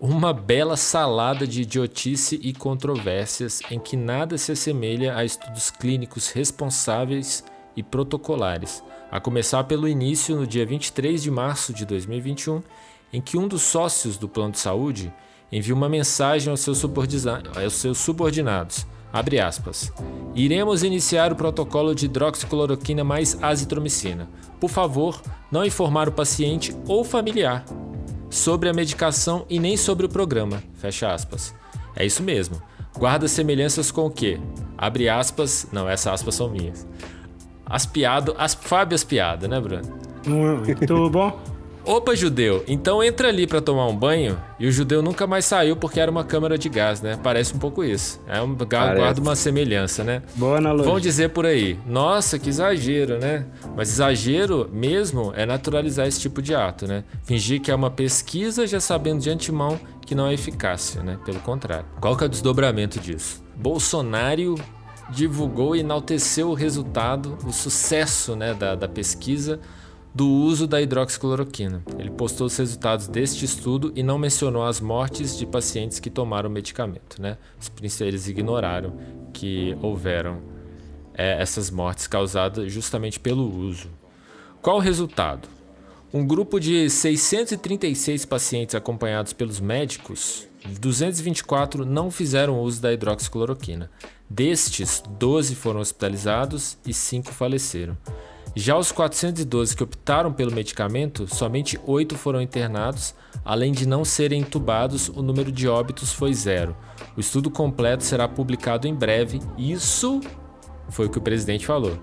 Uma bela salada de idiotice e controvérsias em que nada se assemelha a estudos clínicos responsáveis e protocolares, a começar pelo início no dia 23 de março de 2021, em que um dos sócios do plano de saúde envia uma mensagem aos seus, aos seus subordinados. Abre aspas. Iremos iniciar o protocolo de hidroxicloroquina mais azitromicina. Por favor, não informar o paciente ou familiar sobre a medicação e nem sobre o programa. Fecha aspas. É isso mesmo. Guarda semelhanças com o quê? Abre aspas. Não, essas aspas são minhas. As piadas. As Fábio as piadas, né, Bruno? Muito bom. Opa, judeu, então entra ali pra tomar um banho e o judeu nunca mais saiu porque era uma câmara de gás, né? Parece um pouco isso. É um guarda uma semelhança, né? Boa analogia. Vão dizer por aí, nossa, que exagero, né? Mas exagero mesmo é naturalizar esse tipo de ato, né? Fingir que é uma pesquisa já sabendo de antemão que não é eficácia, né? Pelo contrário. Qual que é o desdobramento disso? Bolsonaro divulgou e enalteceu o resultado, o sucesso né, da, da pesquisa do uso da hidroxicloroquina. Ele postou os resultados deste estudo e não mencionou as mortes de pacientes que tomaram o medicamento. Né? Os Eles ignoraram que houveram é, essas mortes causadas justamente pelo uso. Qual o resultado? Um grupo de 636 pacientes acompanhados pelos médicos, 224 não fizeram uso da hidroxicloroquina. Destes, 12 foram hospitalizados e 5 faleceram. Já os 412 que optaram pelo medicamento, somente 8 foram internados, além de não serem entubados, o número de óbitos foi zero. O estudo completo será publicado em breve. Isso foi o que o presidente falou.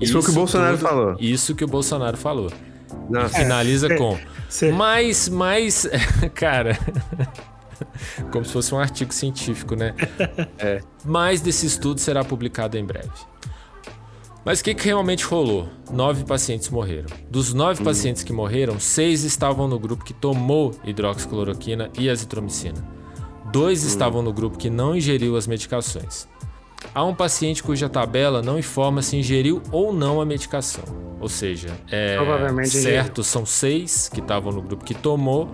Isso foi o que o Bolsonaro falou. Isso que o Bolsonaro falou. Finaliza É, com. Mas, mas, cara. Como se fosse um artigo científico, né? É. Mais desse estudo será publicado em breve. Mas o que, que realmente rolou? Nove pacientes morreram. Dos nove pacientes que morreram, seis estavam no grupo que tomou hidroxicloroquina e azitromicina. Dois estavam no grupo que não ingeriu as medicações. Há um paciente cuja tabela não informa se ingeriu ou não a medicação. Ou seja, é certo, são seis que estavam no grupo que tomou,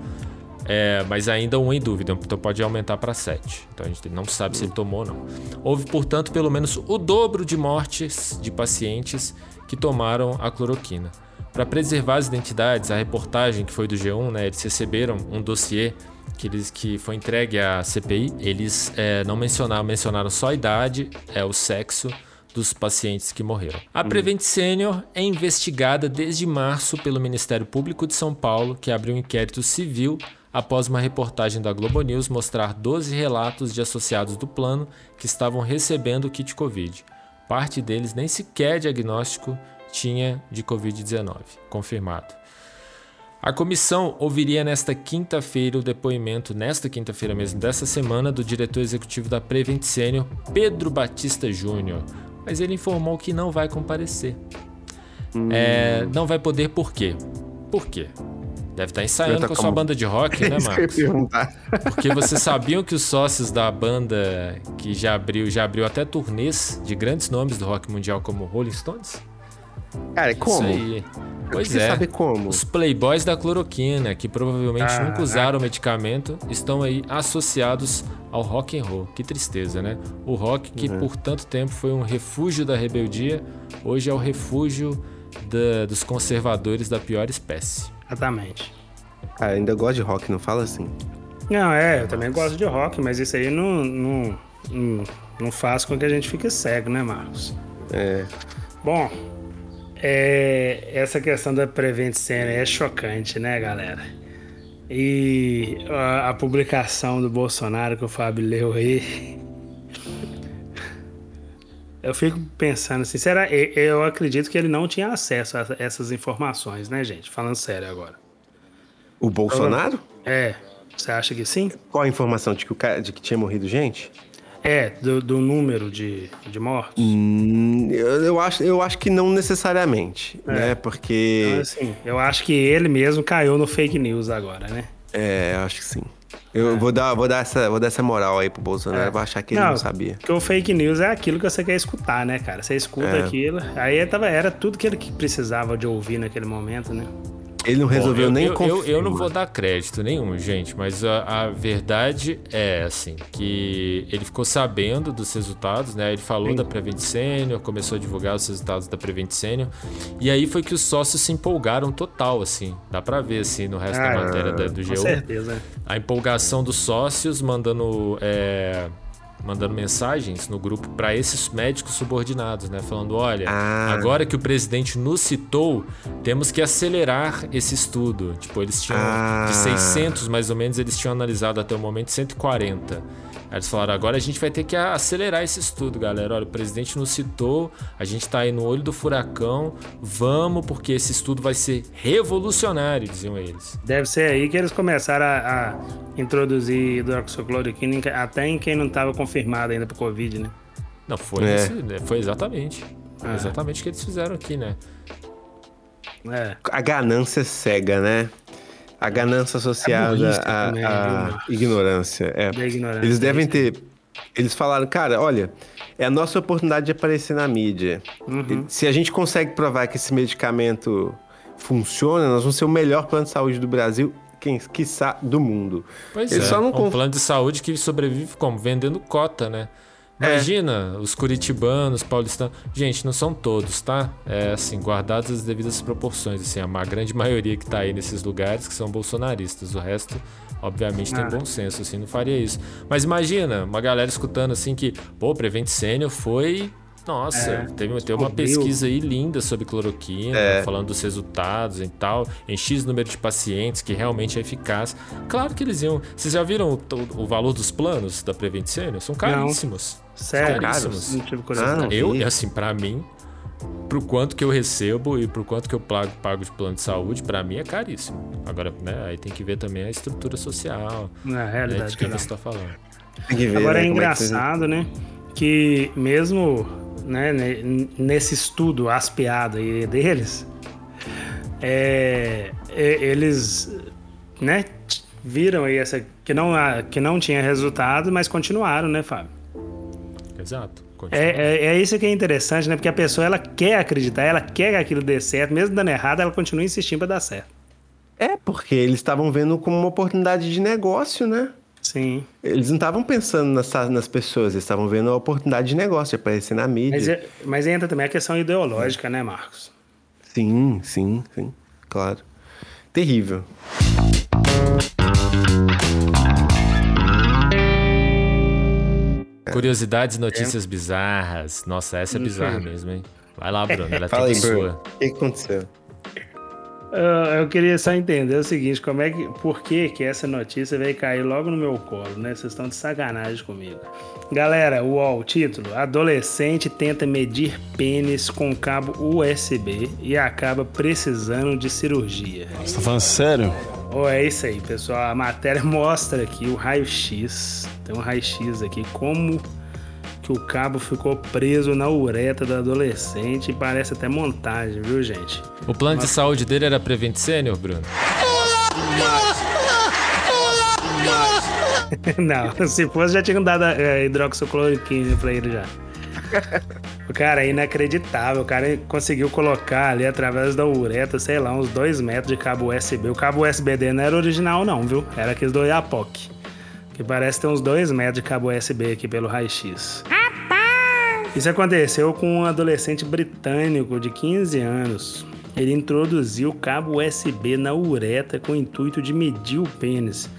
é, mas ainda um em dúvida, então pode aumentar para sete. Então a gente não sabe se ele tomou ou não. Houve, portanto, pelo menos o dobro de mortes de pacientes que tomaram a cloroquina. Para preservar as identidades, a reportagem que foi do G1, né, eles receberam um dossiê que, eles, que foi entregue à CPI. Eles é, não mencionaram, mencionaram só a idade, é, o sexo dos pacientes que morreram. A Prevent Senior é investigada desde março pelo Ministério Público de São Paulo, que abriu um inquérito civil após uma reportagem da Globo News mostrar 12 relatos de associados do plano que estavam recebendo o kit Covid. Parte deles nem sequer diagnóstico tinha de Covid-19 confirmado. A comissão ouviria nesta quinta-feira o depoimento, nesta quinta-feira mesmo, dessa semana, do diretor executivo da Prevent Senior, Pedro Batista Júnior, mas ele informou que não vai comparecer. Hum. É, não vai poder por quê? Por quê? Deve estar ensaiando com a sua banda de rock, né, Marcos? Porque vocês sabiam que os sócios da banda que já abriu, já abriu até turnês de grandes nomes do rock mundial como Rolling Stones? Cara, como? Isso aí. Pois é. sabe como? Os playboys da cloroquina, que provavelmente ah, nunca usaram o medicamento, estão aí associados ao rock and roll. Que tristeza, né? O rock que uhum. por tanto tempo foi um refúgio da rebeldia, hoje é o refúgio da, dos conservadores da pior espécie. Exatamente. Cara, ainda gosto de rock, não fala assim. Não, é, eu também gosto de rock, mas isso aí não, não, não, não faz com que a gente fique cego, né, Marcos? É. Bom, é, essa questão da Prevent é chocante, né, galera? E a, a, publicação do Bolsonaro que o Fábio leu aí. Eu fico pensando assim, será? Eu acredito que ele não tinha acesso a essas informações, né, gente? Falando sério agora. O Bolsonaro? É. Você acha que sim? Qual a informação de que, o cara, de que tinha morrido gente? É, do, do número de, de mortos? Hum, eu, eu, acho, eu acho que não necessariamente, é. né? Porque. Então, assim, eu acho que ele mesmo caiu no fake news agora, né? É, eu acho que sim. Eu é. vou, dar, vou, dar essa, vou dar essa moral aí pro Bolsonaro, é. vou achar que ele não, não sabia. Porque o fake news é aquilo que você quer escutar, né, cara? Você escuta é. aquilo, aí tava, era tudo que ele precisava de ouvir naquele momento, né? Ele não resolveu Bom, eu, nem eu, eu, eu, não vou dar crédito nenhum, gente, mas a, a, verdade é assim, que ele ficou sabendo dos resultados, né? Ele falou Sim. da Prevent Senior, começou a divulgar os resultados da Prevent Senior, e aí foi que os sócios se empolgaram total, assim. Dá pra ver, assim, no resto ah, da matéria da, do G1. Com certeza. A empolgação dos sócios mandando... É, mandando mensagens no grupo para esses médicos subordinados, né? Falando: olha, ah. agora que o presidente nos citou, temos que acelerar esse estudo. Tipo, eles tinham ah. de 600 mais ou menos, eles tinham analisado até o momento 140. Eles falaram: agora a gente vai ter que acelerar esse estudo, galera. Olha, o presidente nos citou, a gente está aí no olho do furacão, vamos, porque esse estudo vai ser revolucionário, diziam eles. Deve ser aí que eles começaram a, a introduzir hidroxicloroquina até em quem não estava confirmado ainda para Covid, né? Não, foi, é. esse, né? foi exatamente. Foi ah. exatamente o que eles fizeram aqui, né? É. A ganância cega, né? A ganância associada à né? ignorância. É. ignorância. Eles devem ter. Eles falaram, cara, olha, é a nossa oportunidade de aparecer na mídia. Uhum. Se a gente consegue provar que esse medicamento funciona, nós vamos ser o melhor plano de saúde do Brasil, quem, quiçá do mundo. Pois Eles é, só não um plano de saúde que sobrevive como? Vendendo cota, né? É. Imagina é. os curitibanos, paulistanos. Gente, não são todos, tá? É assim, guardadas as devidas proporções. Assim, a grande maioria que tá aí nesses lugares que são bolsonaristas. O resto, obviamente, tem ah. bom senso, assim, não faria isso. Mas imagina, uma galera escutando assim que, pô, Prevent Senior foi nossa, é, teve, teve uma pesquisa aí linda sobre cloroquina, é. falando dos resultados e tal, em X número de pacientes que realmente é eficaz. Claro que eles iam. Vocês já viram o, o valor dos planos da Prevent Senior? São caríssimos. Não. Sério? Caríssimos. Não tive ah, eu, assim, para mim, pro quanto que eu recebo e pro quanto que eu pago, pago de plano de saúde, para mim é caríssimo. Agora, né, aí tem que ver também a estrutura social. Na realidade. Né, de quem você tá falando. Ver, Agora né, é, é engraçado, é né? Que mesmo né, nesse estudo aspeado aí deles, é, eles né, viram aí essa que não, que não tinha resultado, mas continuaram, né, Fábio? Exato. É, é, é, isso que é interessante, né? Porque a pessoa ela quer acreditar, ela quer que aquilo dê certo, mesmo dando errado, ela continua insistindo para dar certo. É, porque eles estavam vendo como uma oportunidade de negócio, né? Sim. Eles não estavam pensando nas, nas pessoas, eles estavam vendo a oportunidade de negócio, de aparecer na mídia. Mas, é, mas entra também a questão ideológica, né, Marcos? Sim, sim, sim, claro. Terrível. Curiosidades, notícias é. bizarras. Nossa, essa é bizarra mesmo, hein? Vai lá, Bruno, ela Fala tem aí, Bruno. O que aconteceu? Eu, eu queria só entender o seguinte, como é que, por que que essa notícia veio cair logo no meu colo, né? Vocês estão de sacanagem comigo. Galera, o UOL, título, adolescente tenta medir pênis com cabo USB e acaba precisando de cirurgia. Você tá falando sério? Oh, é isso aí, pessoal. A matéria mostra aqui o raio-x. Tem um raio-x aqui, como que o cabo ficou preso na ureta do adolescente e parece até montagem, viu, gente? O plano de saúde dele era Prevent Senior, Bruno? Não, se fosse já tinham dado é, hidroxicloroquina pra ele já. O cara é inacreditável. O cara conseguiu colocar ali através da ureta, sei lá, uns dois metros de cabo USB. O cabo USB dele não era original, não, viu? Era aqueles do Iapoc. Que parece ter uns dois metros de cabo USB aqui pelo raio-x. Isso aconteceu com um adolescente britânico de 15 anos. Ele introduziu cabo USB na ureta com o intuito de medir o pênis.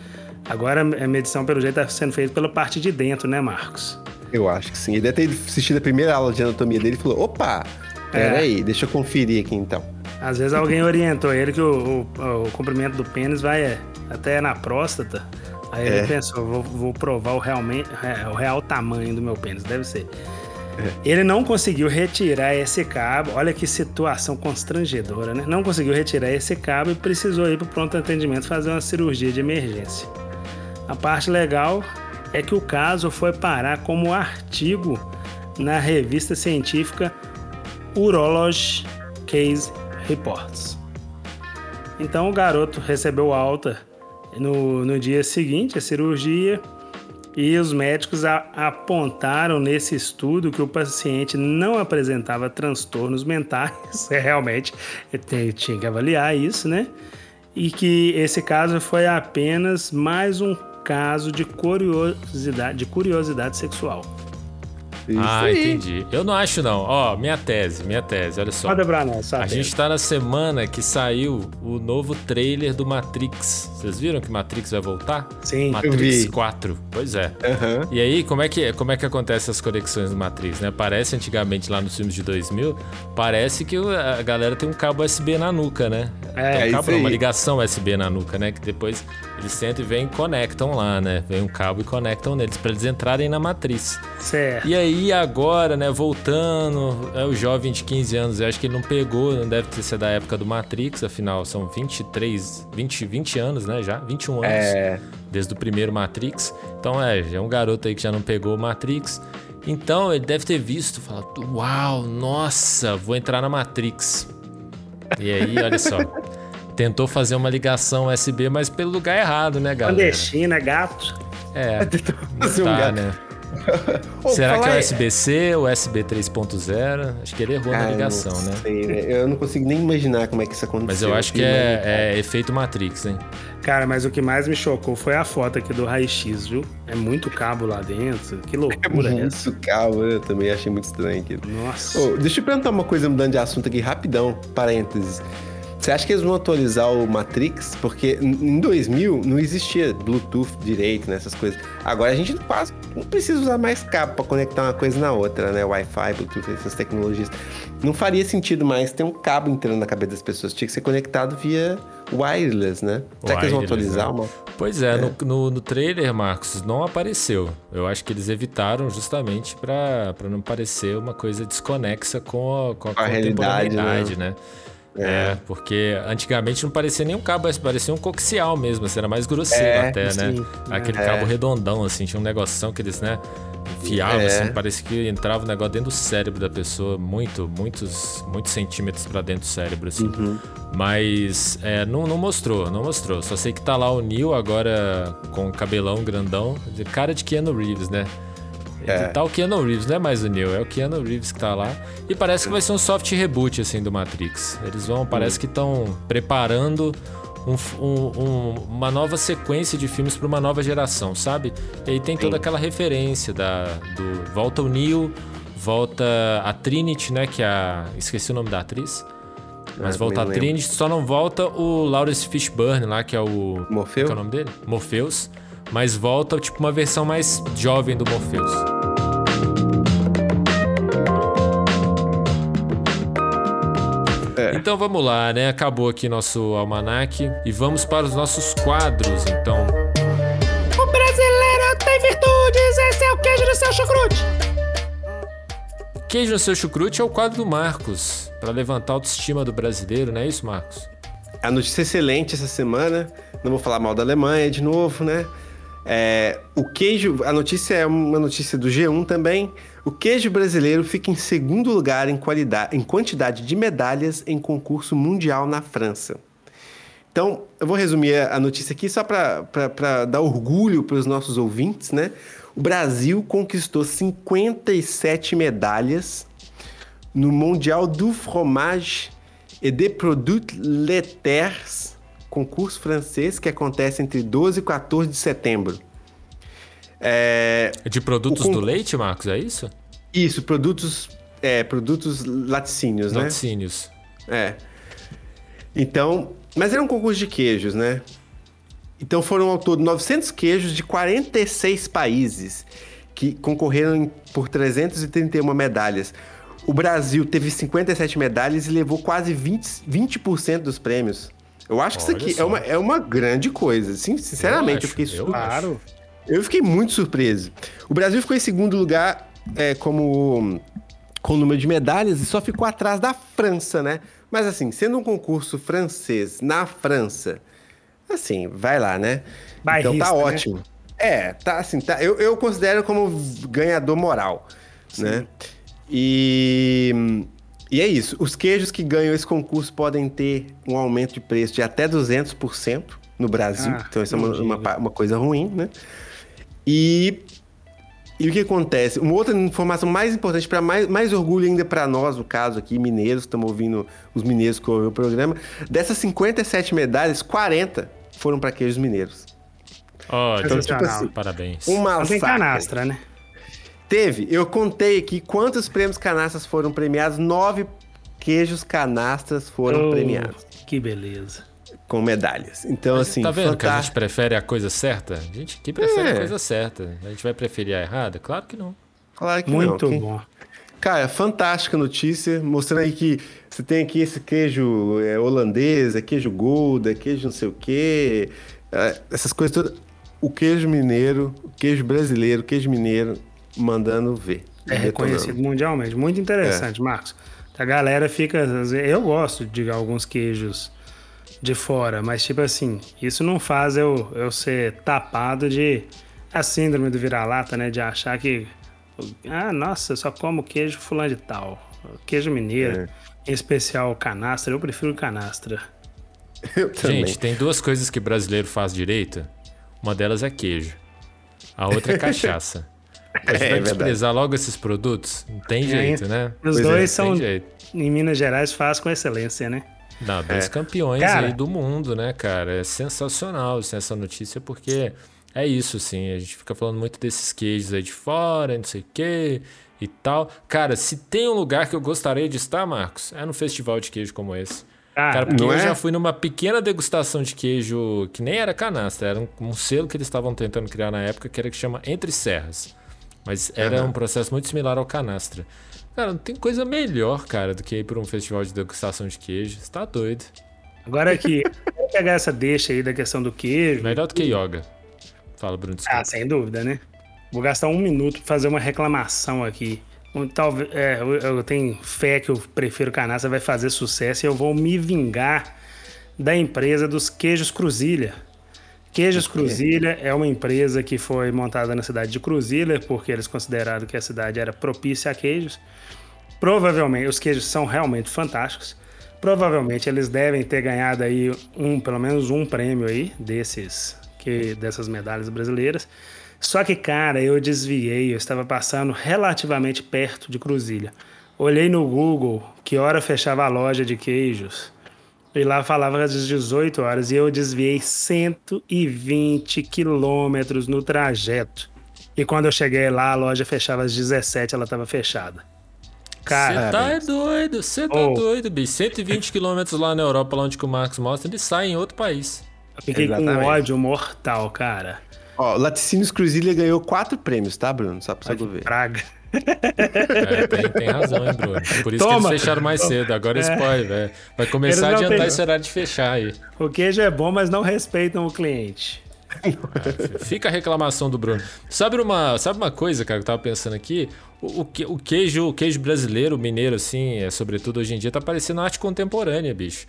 Agora a medição, pelo jeito, está sendo feita pela parte de dentro, né, Marcos? Eu acho que sim. Ele deve ter assistido a primeira aula de anatomia dele e falou: opa, peraí, é. deixa eu conferir aqui então. Às vezes alguém orientou ele que o, o, o comprimento do pênis vai é, até na próstata. Aí é. ele pensou: vou, vou provar o, realmente, é, o real tamanho do meu pênis. Deve ser. É. Ele não conseguiu retirar esse cabo. Olha que situação constrangedora, né? Não conseguiu retirar esse cabo e precisou ir para o pronto atendimento fazer uma cirurgia de emergência. A parte legal é que o caso foi parar como artigo na revista científica Urology Case Reports. Então o garoto recebeu alta no, no dia seguinte, a cirurgia, e os médicos a, apontaram nesse estudo que o paciente não apresentava transtornos mentais, é, realmente tinha que avaliar isso, né? E que esse caso foi apenas mais um caso de curiosidade, de curiosidade sexual. Isso ah, aí. entendi. Eu não acho, não. Ó, minha tese, minha tese, olha só. Pode A tese. gente tá na semana que saiu o novo trailer do Matrix. Vocês viram que Matrix vai voltar? Sim, Matrix eu vi. 4. Pois é. Uhum. E aí, como é, que, como é que acontece as conexões do Matrix, né? Parece antigamente lá nos filmes de 2000, parece que a galera tem um cabo USB na nuca, né? É, tem um cabo, uma ligação USB na nuca, né? Que depois eles sentam e vêm e conectam lá, né? Vem um cabo e conectam neles para eles entrarem na matriz. Certo. E aí agora, né, voltando, é o jovem de 15 anos, eu acho que ele não pegou, não deve ter sido da época do Matrix, afinal são 23, 20, 20 anos, né, já? 21 anos. É. Desde o primeiro Matrix. Então é, é um garoto aí que já não pegou o Matrix. Então ele deve ter visto, falado, uau, nossa, vou entrar na Matrix. E aí, olha só. tentou fazer uma ligação USB, mas pelo lugar errado, né, galera? Clandestina, gato. É. Tentou fazer tá, um gato. né? Será que é o USB-C ou USB 3.0? Acho que ele errou na ligação, né? Sei, né? Eu não consigo nem imaginar como é que isso aconteceu. Mas eu acho que é, é, efeito Matrix, hein? Cara, mas o que mais me chocou foi a foto aqui do raio-x, viu? É muito cabo lá dentro. Que loucura é, muito essa. cabo, eu também achei muito estranho aqui. Nossa. Oh, deixa eu perguntar uma coisa mudando de assunto aqui, rapidão, parênteses. Você acha que eles vão atualizar o Matrix? Porque em 2000 não existia Bluetooth direito nessas coisas. Agora a gente quase não precisa usar mais cabo para conectar uma coisa na outra, né? Wi-Fi, Bluetooth, essas tecnologias. Não faria sentido mais ter um cabo entrando na cabeça das pessoas. Tinha que ser conectado via wireless, né? Será wireless, que eles vão atualizar né? uma? Pois é, é. No, no, no, trailer, Marcos, não apareceu. Eu acho que eles evitaram justamente para não parecer uma coisa desconexa com a, com a, a realidade, né? né? É. é. porque antigamente não parecia nem um cabo, parecia um coxial mesmo, assim, era mais grosseiro é, até, né? sim. né? Aquele é. cabo redondão, assim, tinha um negocinho que eles, né? Enfiavam, é. assim, parecia que entrava um negócio dentro do cérebro da pessoa, muito, muitos, muitos centímetros para dentro do cérebro, assim. Uhum. Mas é, não, não mostrou, não mostrou. Só sei que tá lá o Neil agora com cabelão grandão, de cara de Keanu Reeves, né? É. Tá o Keanu Reeves, não é mais o Neo, é o Keanu Reeves que tá lá. E parece que vai ser um soft reboot, assim, do Matrix. Eles vão, parece hum. que estão preparando um, um, uma nova sequência de filmes para uma nova geração, sabe? E aí tem toda aquela referência da, do... Volta o Neo, volta a Trinity, né? Que é a... Esqueci o nome da atriz. Mas ah, volta a Trinity, só não volta o Lawrence Fishburne lá, que é o... Morpheus? Qual é o nome dele? Morpheus. Mas volta, tipo, uma versão mais jovem do Morpheus. Então vamos lá, né? Acabou aqui nosso almanaque e vamos para os nossos quadros, então. O brasileiro tem virtudes, esse é o queijo do seu chucrute. Queijo no seu chucrute é o quadro do Marcos, para levantar a autoestima do brasileiro, não é isso, Marcos? A notícia é excelente essa semana. Não vou falar mal da Alemanha de novo, né? É, o queijo, a notícia é uma notícia do G1 também. O queijo brasileiro fica em segundo lugar em, qualidade, em quantidade de medalhas em concurso mundial na França. Então, eu vou resumir a notícia aqui só para dar orgulho para os nossos ouvintes, né? O Brasil conquistou 57 medalhas no Mundial du Fromage et des Produits Laitiers concurso francês que acontece entre 12 e 14 de setembro. É, de produtos do leite, Marcos, é isso? Isso, produtos, é, produtos laticínios, né? Laticínios. É. Então, mas era um concurso de queijos, né? Então foram ao todo 900 queijos de 46 países que concorreram por 331 medalhas. O Brasil teve 57 medalhas e levou quase 20%, 20 dos prêmios. Eu acho que Olha isso aqui é uma, é uma grande coisa. Sim, sinceramente, eu, acho, eu fiquei eu claro. Eu fiquei muito surpreso. O Brasil ficou em segundo lugar é, como com o número de medalhas e só ficou atrás da França, né? Mas assim, sendo um concurso francês na França, assim, vai lá, né? Bairrista, então tá né? ótimo. É, tá assim, tá, eu, eu considero como ganhador moral, Sim. né? E e é isso. Os queijos que ganham esse concurso podem ter um aumento de preço de até 200% no Brasil. Ah, então, isso é uma, uma, uma, coisa ruim, né? E, e o que acontece? Uma outra informação mais importante, para mais, mais orgulho ainda para nós, no caso aqui, mineiros, estamos ouvindo os mineiros que ouvem o programa. Dessas 57 medalhas, 40 foram para queijos mineiros. Oh, então, tipo assim, parabéns. Uma Tem canastra, né? Teve, eu contei aqui quantos prêmios canastras foram premiados. Nove queijos canastras foram oh, premiados. Que beleza. Com medalhas. Então, assim. Tá vendo fantástico. que a gente prefere a coisa certa? A gente que prefere é. a coisa certa. A gente vai preferir a errada? Claro que não. Claro que Muito não. Muito bom. Cara, fantástica notícia, mostrando aí que você tem aqui esse queijo é, holandês, é queijo Gouda, é queijo não sei o quê, é, essas coisas todas. O queijo mineiro, o queijo brasileiro, o queijo mineiro mandando ver. É reconhecido mundialmente. Muito interessante, é. Marcos. A galera fica. Eu gosto de alguns queijos de fora, mas tipo assim, isso não faz eu, eu ser tapado de. A síndrome do vira-lata, né? De achar que. Ah, nossa, só como queijo fulano de tal. Queijo mineiro, é. em especial canastra. Eu prefiro canastra. Eu Gente, tem duas coisas que brasileiro faz direito. Uma delas é queijo. A outra é cachaça. A gente é, vai é desprezar logo esses produtos? Não tem é, jeito, né? Os pois dois é, são, em Minas Gerais, faz com excelência, né? Não, dois é. campeões cara, aí do mundo, né, cara? É sensacional assim, essa notícia, porque é isso, assim. A gente fica falando muito desses queijos aí de fora, não sei o quê e tal. Cara, se tem um lugar que eu gostaria de estar, Marcos, é no festival de queijo como esse. Ah, cara, porque eu é? já fui numa pequena degustação de queijo que nem era canastra, era um, um selo que eles estavam tentando criar na época, que era que chama Entre Serras. Mas era uhum. um processo muito similar ao canastra. Cara, não tem coisa melhor, cara, do que ir para um festival de degustação de queijo. Você tá doido. Agora aqui, vou pegar essa deixa aí da questão do queijo. Melhor do que yoga. Fala, Bruno. Desculpa. Ah, sem dúvida, né? Vou gastar um minuto para fazer uma reclamação aqui. Talvez, é, eu, eu tenho fé que o Prefiro Canastra vai fazer sucesso e eu vou me vingar da empresa dos queijos Cruzilha. Queijos Cruzilha é uma empresa que foi montada na cidade de Cruzilha, porque eles consideraram que a cidade era propícia a queijos. Provavelmente, os queijos são realmente fantásticos. Provavelmente eles devem ter ganhado aí um, pelo menos um prêmio aí desses, que, dessas medalhas brasileiras. Só que, cara, eu desviei, eu estava passando relativamente perto de Cruzilha. Olhei no Google que hora fechava a loja de queijos. E lá falava às 18 horas e eu desviei 120 quilômetros no trajeto. E quando eu cheguei lá, a loja fechava às 17, ela estava fechada. Cara, você tá é doido, você tá oh. doido, bicho. 120 quilômetros lá na Europa, lá onde que o Marcos mostra, ele sai em outro país. Eu fiquei Exatamente. com ódio mortal, cara. Ó, Laticínios Cruzilha ganhou quatro prêmios, tá, Bruno? Só pra você ver. Praga. É, tem, tem razão, hein, Bruno? Por isso Toma. que eles fecharam mais cedo. Agora esse pode, velho. Vai começar a adiantar têm- esse horário de fechar aí. O queijo é bom, mas não respeitam o cliente. Fica a reclamação do Bruno. Sabe uma, sabe uma coisa, cara, que eu tava pensando aqui? O, o o queijo, o queijo brasileiro, mineiro, assim, é, sobretudo hoje em dia, tá parecendo arte contemporânea, bicho.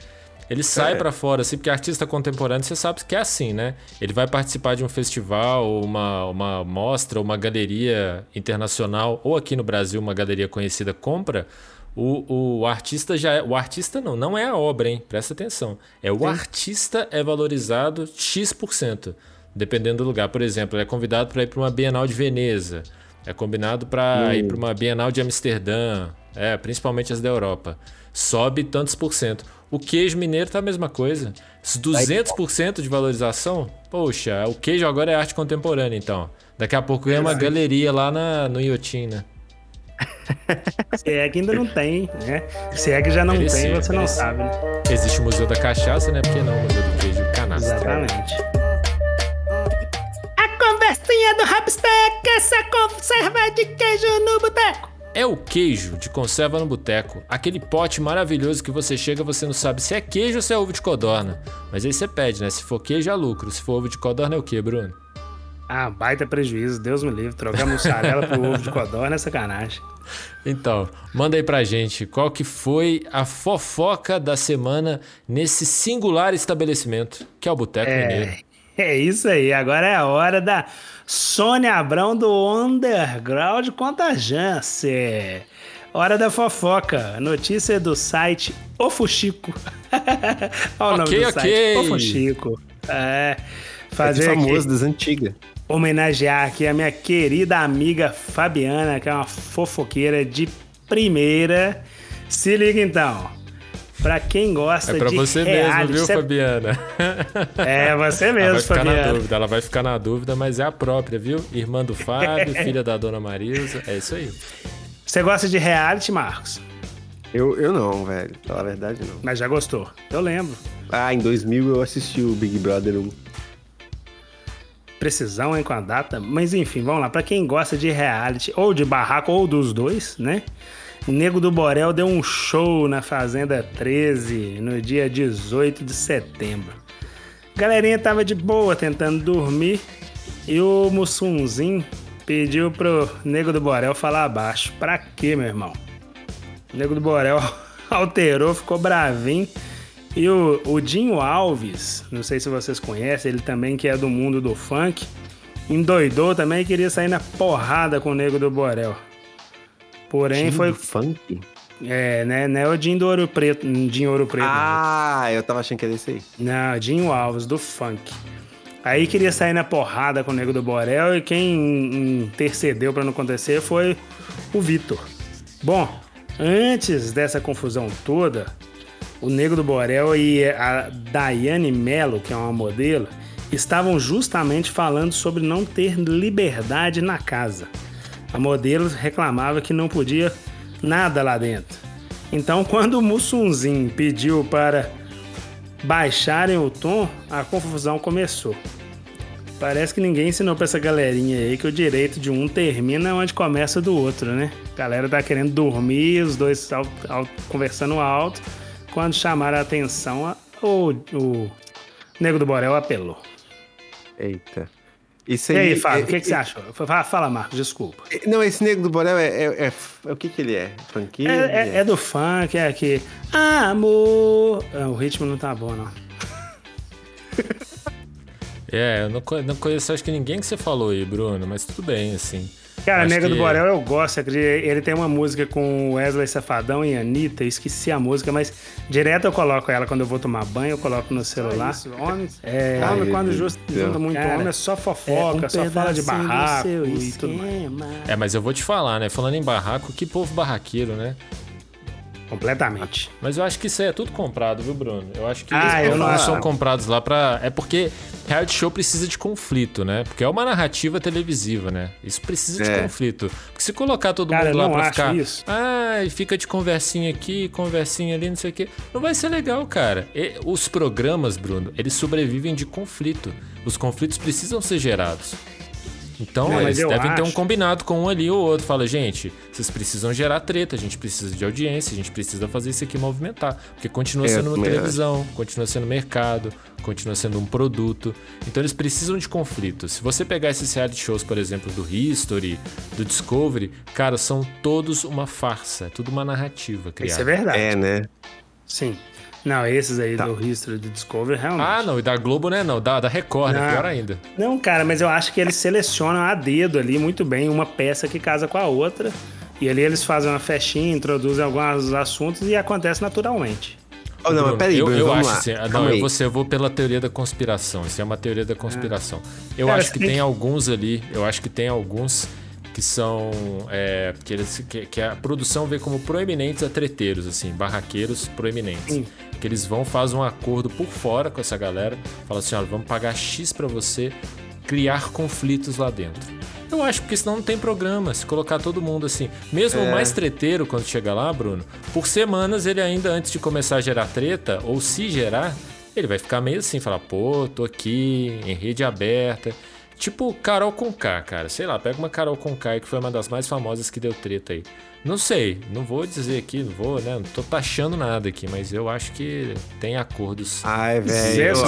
Ele sai pra fora, assim, porque artista contemporâneo, você sabe que é assim, né? Ele vai participar de um festival, uma, uma mostra, uma galeria internacional, ou aqui no Brasil, uma galeria conhecida compra. O, o artista já é. O artista não, não é a obra, hein? Presta atenção. É o artista é valorizado X%, dependendo do lugar. Por exemplo, ele é convidado para ir para uma Bienal de Veneza. É combinado para ir para uma Bienal de Amsterdã. É, principalmente as da Europa. Sobe tantos por cento. O queijo mineiro tá a mesma coisa. Esses 200% de valorização, poxa, o queijo agora é arte contemporânea, então. Daqui a pouco ganha uma galeria lá na, no Iotim, né? Se é que ainda não tem, né? Se é que já não Merecia, tem, você não sabe, né? Existe o Museu da Cachaça, né? Por que não o Museu do Queijo Canastra? Exatamente. A conversinha do Hapstack, essa conserva de queijo no boteco. É o queijo de conserva no boteco. Aquele pote maravilhoso que você chega você não sabe se é queijo ou se é ovo de codorna. Mas aí você pede, né? Se for queijo é lucro. Se for ovo de codorna é o quê, Bruno? Ah, baita prejuízo, Deus me livre. Trocar mussarela pro ovo de codorna é sacanagem. Então, manda aí pra gente qual que foi a fofoca da semana nesse singular estabelecimento, que é o Boteco Mineiro. É isso aí, agora é a hora da Sônia Abrão do Underground Contagiance. Hora da fofoca, notícia do site O Fuxico. Olha o nome Ok, do ok. site, O Fuxico. É, É fazer aqui, famoso das antigas. homenagear aqui a minha querida amiga Fabiana, que é uma fofoqueira de primeira. Se liga então. Pra quem gosta É pra de você mesmo, reality, viu, cê- Fabiana? É, você Ela mesmo, vai ficar na Fabiana. dúvida, ela vai ficar na dúvida, mas é a própria, viu? Irmã do Fábio, filha da dona Marilza, é isso aí. Você gosta de reality, Marcos? Eu, eu não, velho. Falar a verdade, não. Mas já gostou. Eu lembro. Ah, em 2000 eu assisti o Big Brother 1. Precisão, hein, com a data. Mas enfim, vamos lá. Pra quem gosta de reality, ou de barraco, ou dos dois, né? Nego do Borel deu um show na Fazenda 13 no dia 18 de setembro. Galerinha tava de boa tentando dormir e o Mussunzinho pediu pro Nego do Borel falar baixo. Pra quê, meu irmão? O Nego do Borel alterou, ficou bravinho. E o, o Dinho Alves, não sei se vocês conhecem, ele também que é do mundo do funk, endoidou também e queria sair na porrada com o Nego do Borel. Porém, foi. Funk? É, né? Não é o Dinho do Ouro Preto. Dinho Ouro Preto. Ah, eu tava achando que era esse aí. Não, Dinho Alves, do funk. Aí queria sair na porrada com o Nego do Borel e quem intercedeu pra não acontecer foi o Vitor. Bom, antes dessa confusão toda, o Nego do Borel e a Daiane Mello, que é uma modelo, estavam justamente falando sobre não ter liberdade na casa. A modelo reclamava que não podia nada lá dentro. Então, quando o Mussunzinho pediu para baixarem o tom, a confusão começou. Parece que ninguém ensinou pra essa galerinha aí que o direito de um termina onde começa do outro, né? A galera tá querendo dormir, os dois al- al- conversando alto. Quando chamaram a atenção, o, o Nego do Borel apelou. Eita. E aí. Fábio, é- o que, que você achou? Fala, fala, Marcos, desculpa. é- Não, esse negro do Borel é. é, é- é- o que que ele é? Funkeiro? É, é- é do funk, é aqui. Amor. Ah, o ritmo não tá bom, não. É, eu não, não conheço acho que ninguém que você falou aí, Bruno, mas tudo bem, assim. Cara, Acho Nega do que- Borel eu gosto. Ele tem uma música com Wesley Safadão e Anitta, eu esqueci a música, mas direto eu coloco ela quando eu vou tomar banho, eu coloco no celular. Homem, é, Ai, homem meu quando Deus just- do céu. junta muito Cara, homem é só fofoca, um só fala de do barraco e tudo mais. É, mas eu vou te falar, né? Falando em barraco, que povo barraqueiro, né? Completamente. Mas eu acho que isso aí é tudo comprado, viu, Bruno? Eu acho que Ah, eles não são comprados lá pra. É porque reality show precisa de conflito, né? Porque é uma narrativa televisiva, né? Isso precisa de É. conflito. Porque se colocar todo Cara, mundo lá pra ficar. isso. Ah, e fica de conversinha aqui, conversinha ali, não sei o quê. Não vai ser legal, cara. E os programas, Bruno, eles sobrevivem de conflito. Os conflitos precisam ser gerados. Então, mas eles devem ter um acho- combinado com um ali ou outro. Fala, gente, vocês precisam gerar treta, a gente precisa de audiência, a gente precisa fazer isso aqui movimentar. Porque continua É, sendo uma também televisão, continua sendo mercado, continua sendo um produto. Então eles precisam de conflito. Se você pegar esses reality shows, por exemplo, do History, do Discovery, cara, são todos uma farsa, é tudo uma narrativa criada. Isso é verdade. É, né? Sim. Não, esses aí Tá. do History do Discovery, realmente. Ah, não, e da Globo, né? Não, da, da Record, né? Não. Pior ainda. Não, cara, mas eu acho que eles selecionam a dedo ali muito bem uma peça que casa com a outra. E ali eles fazem uma festinha, introduzem alguns assuntos e acontece naturalmente. Oh, não, Bruno, mas peraí, eu, Bruno, eu vamos acho lá. assim, ah, não, eu vou, eu vou pela teoria da conspiração. Isso é uma teoria da conspiração. Eu Cara, acho que tem que- alguns ali, eu acho que tem alguns que são é, que, eles, que, que a produção vê como proeminentes a treteiros, assim, barraqueiros proeminentes. Sim. Que eles vão fazem um acordo por fora com essa galera, fala assim, olha, vamos pagar X pra você criar conflitos lá dentro. Eu acho porque senão não tem programa. Se colocar todo mundo assim, mesmo o mais treteiro quando chega lá, Bruno, por semanas ele ainda antes de começar a gerar treta ou se gerar, ele vai ficar meio assim, falar, pô, tô aqui em rede aberta. Tipo Carol Conká, cara. Sei lá, pega uma Carol Conká que foi uma das mais famosas que deu treta aí. Não sei, não vou dizer aqui, não vou, né? Não tô taxando nada aqui, mas eu acho que tem acordos. Ai, velho. Mas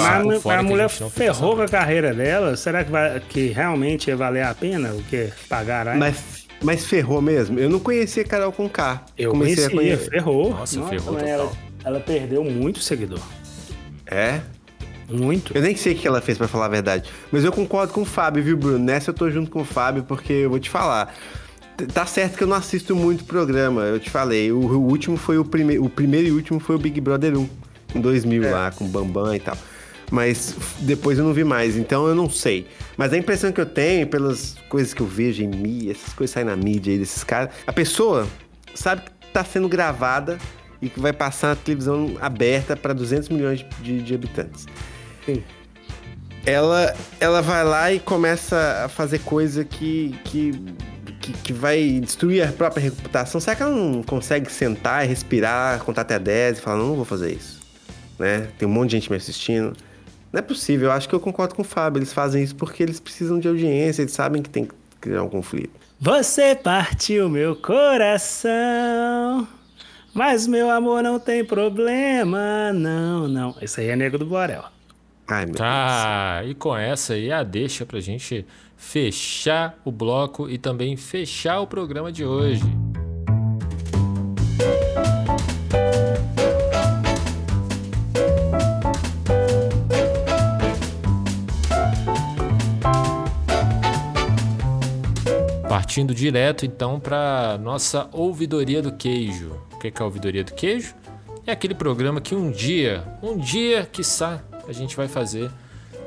a, a a mulher fica ferrou com a carreira dela, será que, vai, que realmente ia valer a pena o que pagar? a- Mas, mas ferrou mesmo? Eu não conhecia Carol com K. Eu Comecei conhecia, a conhecer. ferrou. Nossa, ferrou mas total. ela, ela perdeu muito seguidor. É? Muito. Eu nem sei o que ela fez, pra falar a verdade. Mas eu concordo com o Fábio, viu, Bruno? Nessa eu tô junto com o Fábio, porque eu vou te falar. Tá certo que eu não assisto muito programa, eu te falei. O, o último foi o primeiro. O primeiro e último foi o Big Brother 1, em 2000 lá, com o Bambam e tal. Mas depois eu não vi mais, então eu não sei. Mas a impressão que eu tenho, pelas coisas que eu vejo em mídia, essas coisas saem na mídia aí desses caras, a pessoa sabe que tá sendo gravada e que vai passar na televisão aberta para 200 milhões de, de habitantes Sim. ela, ela vai lá e começa a fazer coisa que, que, que, que vai destruir a própria reputação. Será que ela não consegue sentar e respirar, contar até 10 e falar, não, não vou fazer isso? Né? Tem um monte de gente me assistindo. Não é possível, eu acho que eu concordo com o Fábio. Eles fazem isso porque eles precisam de audiência, eles sabem que tem que criar um conflito. Você partiu meu coração, mas meu amor não tem problema, não, não. Esse aí é Nego do Borel. Ai, Tá, e com essa aí a deixa pra gente fechar o bloco e também fechar o programa de hoje. Partindo direto então para nossa ouvidoria do queijo. O que que é a ouvidoria do queijo? É aquele programa que um dia, um dia, quiçá, a gente vai fazer,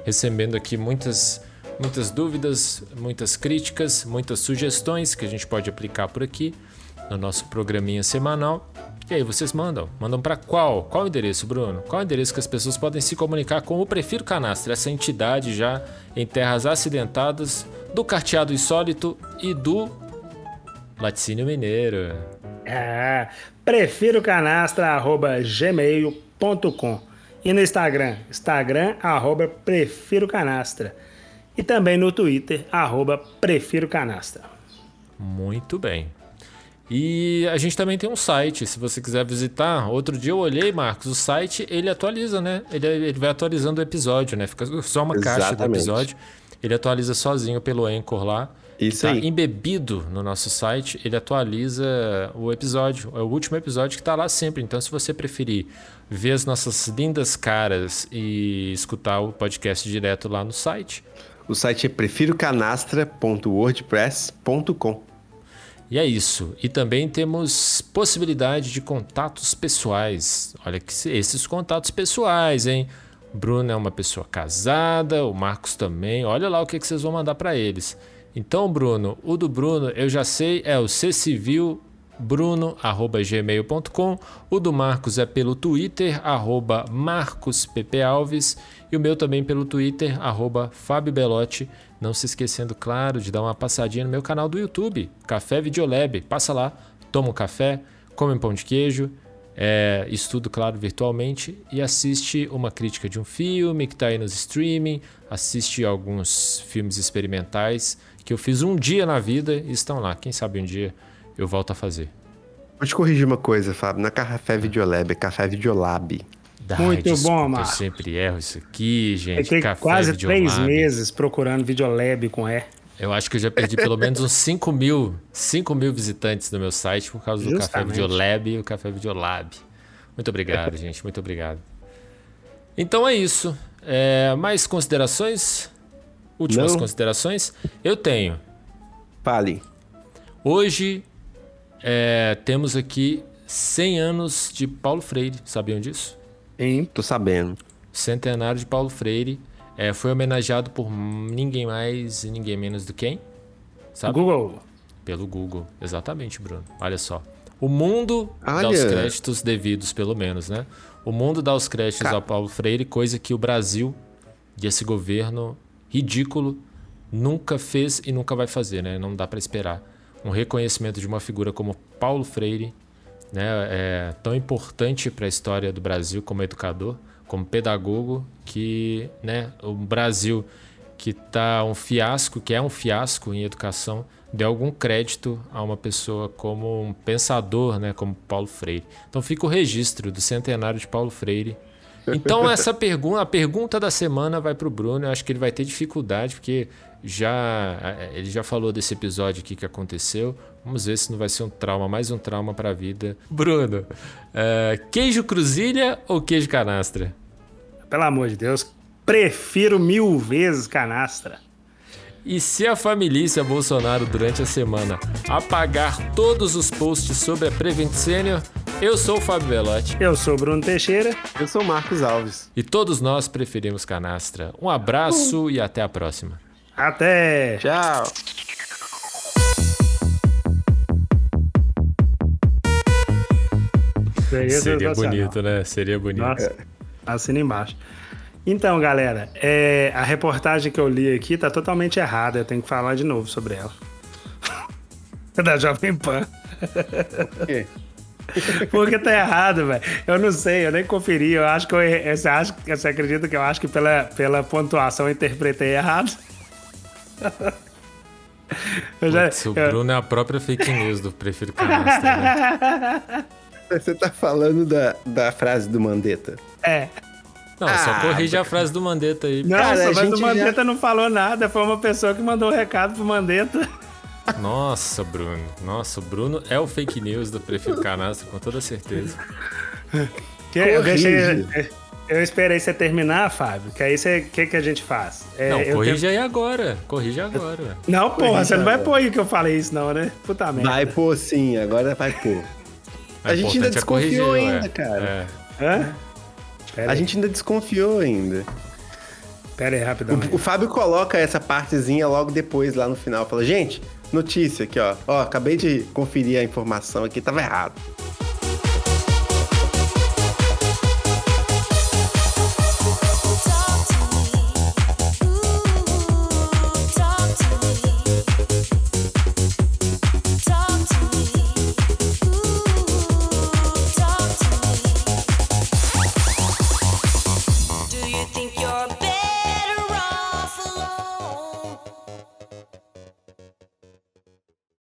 recebendo aqui muitas, muitas dúvidas, muitas críticas, muitas sugestões que a gente pode aplicar por aqui no nosso programinha semanal. E aí vocês mandam. Mandam para qual? Qual o endereço, Bruno? Qual o endereço que as pessoas podem se comunicar com o Prefiro Canastra, essa entidade já em terras acidentadas do Carteado Insólito e do Laticínio Mineiro. É, prefiro canastra arroba gmail.com e no Instagram, Instagram arroba prefiro canastra e também no Twitter arroba prefiro canastra. Muito bem. E a gente também tem um site, se você quiser visitar. Outro dia eu olhei, Marcos, o site ele atualiza, né? Ele, ele vai atualizando o episódio, né? Fica só uma caixa do Exatamente. episódio. Ele atualiza sozinho pelo Anchor lá. Isso tá aí. embebido no nosso site, ele atualiza o episódio. É o último episódio que tá lá sempre. Então, se você preferir ver as nossas lindas caras e escutar o podcast direto lá no site, O site é prefirocanastra.wordpress.com. E é isso. E também temos possibilidade de contatos pessoais. Olha que se- esses contatos pessoais, hein? O Bruno é uma pessoa casada, o Marcos também. Olha lá o que, que vocês vão mandar para eles. Então, Bruno, o do Bruno eu já sei é o C Civil bruno.gmail.com. O do Marcos é pelo Twitter, arroba marcosppalves. E o meu também pelo Twitter, arroba Fábio Belotti. Não se esquecendo, claro, de dar uma passadinha no meu canal do YouTube, Café Videolab. Passa lá, toma um café, come um pão de queijo, é, estudo, claro, virtualmente e assiste uma crítica de um filme que está aí nos streaming, assiste alguns filmes experimentais que eu fiz um dia na vida e estão lá. Quem sabe um dia eu volto a fazer. Vou te corrigir uma coisa, Fábio. Na Café Videolab, é Café Videolab. Muito desculpa, bom, Eu Marcos. sempre erro isso aqui, gente. Fiquei Café quase Videolab. três meses procurando Videolab com E. Eu acho que eu já perdi pelo menos uns 5 mil, 5 mil visitantes no meu site por causa do Café Justamente. Videolab e o Café Videolab. Muito obrigado, gente. Muito obrigado. Então é isso. É, mais considerações? Últimas Não. considerações? Eu tenho. Fale. Hoje é, temos aqui 100 anos de Paulo Freire. Sabiam disso? Hein? Tô sabendo. Centenário de Paulo Freire. É, foi homenageado por ninguém mais e ninguém menos do que quem? Sabe? Google. Pelo Google, exatamente, Bruno. Olha só. O mundo dá Olha. os créditos devidos, pelo menos, né? O mundo dá os créditos Ca- ao Paulo Freire, coisa que o Brasil e esse governo ridículo nunca fez e nunca vai fazer, né? Não dá para esperar. Um reconhecimento de uma figura como Paulo Freire, né? É tão importante para a história do Brasil como educador, como pedagogo, que, né? O Brasil que tá um fiasco, que é um fiasco em educação, dê algum crédito a uma pessoa como um pensador, né, como Paulo Freire. Então fica o registro do centenário de Paulo Freire. Então essa pergunta, a pergunta da semana vai para o Bruno. Eu acho que ele vai ter dificuldade porque já ele já falou desse episódio aqui que aconteceu. Vamos ver se não vai ser um trauma, mais um trauma para a vida. Bruno, eh, queijo cruzilha ou queijo canastra? Pelo amor de Deus, prefiro mil vezes canastra. E se a família Bolsonaro durante a semana apagar todos os posts sobre a Prevent Senior, eu sou o Fábio Velotti Eu sou Bruno Teixeira. Eu sou o Marcos Alves. e todos nós preferimos canastra. Um abraço e até a próxima. Até! Tchau. Seria Seria bonito, né? Seria bonito. Nossa, assina embaixo. Então, galera, é, a reportagem que eu li aqui tá totalmente errada. Eu tenho que falar de novo sobre ela. da Jovem Pan. quê? Porque tá errado, velho. Eu não sei, eu nem conferi. Eu acho que eu, errei- você, acha, você acredita que eu acho que pela, pela pontuação eu interpretei errado? Já- Putz, o Bruno é a própria fake news do Prefiro Canastra. Né? Você tá falando da, da frase do Mandetta? é. Não, só Ah, corrige a frase do Mandetta aí. Nossa, Cara, mas o gente já- Mandetta não falou nada. Foi uma pessoa que mandou o recado pro Mandetta. Nossa, Bruno. Nossa, o Bruno é o fake news do Prefiro Canastra, com toda certeza. Que eu, Corrige. deixei, eu esperei você terminar, Fábio, que aí você, o que, que a gente faz? É, Não, eu corrige tenho- aí agora. Corrige agora. Não, porra, Corrige você não vai agora. pôr aí que eu falei isso, não, né? Puta merda. Vai pôr sim, agora vai pôr. O A gente ainda é corrigir, desconfiou ué. ainda, cara. É. Hã? Pera A aí, gente ainda desconfiou ainda. pera aí, rapidamente. O Fábio coloca essa partezinha logo depois, lá no final. Fala, gente, notícia aqui, ó. Ó, acabei de conferir a informação aqui, tava errado.